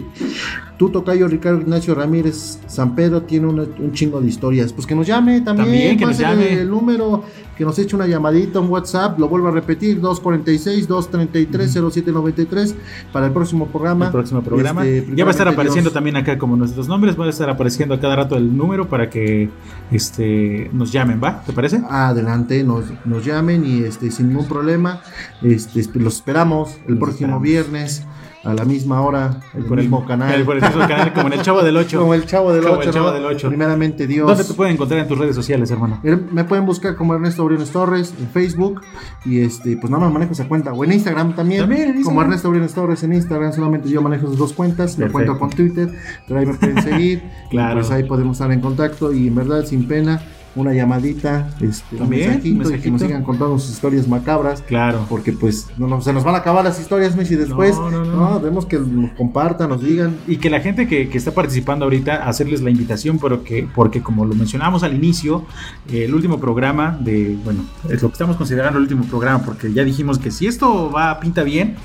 Tú, Tocayo Ricardo Ignacio Ramírez San Pedro, tiene una- un chingo de historias. Pues que nos llame también. También, que nos llame. El número, que nos eche una llamadita, un WhatsApp, lo vuelvo a repetir: 246-233-0793 para el próximo programa. el próximo programa. Este, ya va a estar apareciendo Dios. también acá como nuestros nombres, va a estar apareciendo a cada rato el número para que este nos llamen, ¿va? ¿Te parece? adelante, nos, nos llamen y este sin ningún problema, este los esperamos el próximo esperamos. viernes a la misma hora, el Por mismo canal, el- por el mismo canal, como en el Chavo del 8. como el Chavo del Como 8, el Chavo del Ocho. primeramente Dios. ¿Dónde te pueden encontrar en tus redes sociales, hermano? Eh, Me pueden buscar como Ernesto Briones Torres en Facebook y este pues nada más manejo esa cuenta o en Instagram también, También en Instagram. como Ernesto Briones Torres en Instagram solamente yo manejo esas dos cuentas me cuento con Twitter pero ahí me pueden seguir Claro. pues ahí podemos estar en contacto y en verdad sin pena una llamadita este, un También, mensajito, un y que mensajito. nos sigan contando sus historias macabras Claro. porque pues no, no- se nos van a acabar las historias Messi después No, no, no, debemos que nos compartan nos digan Y que la gente que, que está participando ahorita, hacerles la invitación, pero que, porque como lo mencionamos al inicio, eh, el último programa de, bueno, es lo que estamos considerando el último programa, porque ya dijimos que si esto va, pinta bien,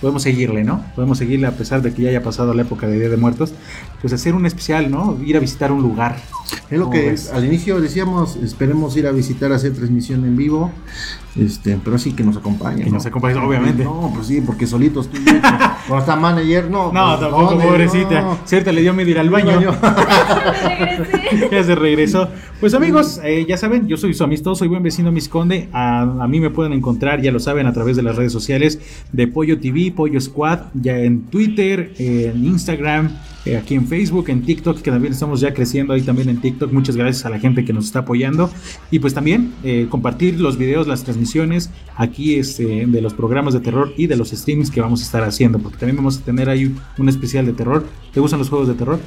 podemos seguirle, ¿no? Podemos seguirle a pesar de que ya haya pasado la época de Día de Muertos, pues hacer un especial, ¿no? Ir a visitar un lugar. Es lo ¿Cómo que ves? al inicio decíamos, esperemos ir a visitar, hacer transmisión en vivo, este, pero sí que nos acompañe. Que ¿no? nos acompañe, obviamente. No, pues sí, porque solitos tú y yo, con esta manager, no. No, pues, tampoco, ¿dónde? pobrecita. No. Cierta le dio miedo ir al baño. Ya se regresó. Pues amigos, eh, ya saben, yo soy su amistoso y buen vecino Misconde. A, a mí me pueden encontrar, ya lo saben, a través de las redes sociales de Pollo TV, Pollo Squad, ya en Twitter, en Instagram, eh, aquí en Facebook, en TikTok, que también estamos ya creciendo ahí también en TikTok. Muchas gracias a la gente que nos está apoyando. Y pues también eh, compartir los videos, las transmisiones aquí este, de los programas de terror y de los streams que vamos a estar haciendo, porque también vamos a tener ahí un, especial de terror. ¿Te gustan los juegos de terror?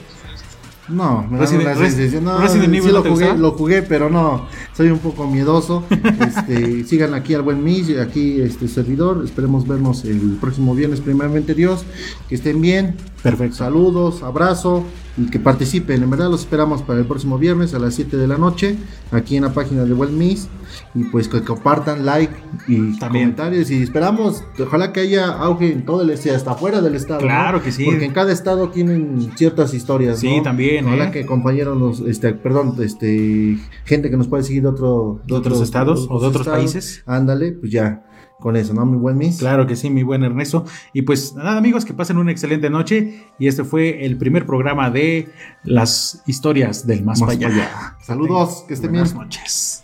No, me da Resident- una Res- sensación. No, Resident Evil sí no lo jugué, gustaba? lo jugué, pero no, soy un poco miedoso. Este, sigan aquí al buen Miss, aquí este servidor. Esperemos vernos el próximo viernes, primeramente Dios. Que estén bien. Perfecto. Saludos, abrazo y que participen. En verdad los esperamos para el próximo viernes a las 7 de la noche aquí en la página de Well Miss. Y pues que compartan, like y También. comentarios. Y esperamos, ojalá que haya auge en todo el este, hasta afuera del estado. ¿no? Claro que sí. Porque en cada estado tienen ciertas historias. Sí, ¿no? también, Ojalá ¿eh? que compañeros, nos, este, perdón, este, gente que nos puede seguir de, otro, ¿De otros estados o de otros países? Ándale, pues ya, con eso, ¿no? Mi buen Miss. Claro que sí, mi buen Ernesto. Y pues nada, amigos, que pasen una excelente noche. Y este fue el primer programa de las historias del más, Más allá. Saludos, que estén bien. Buenas noches.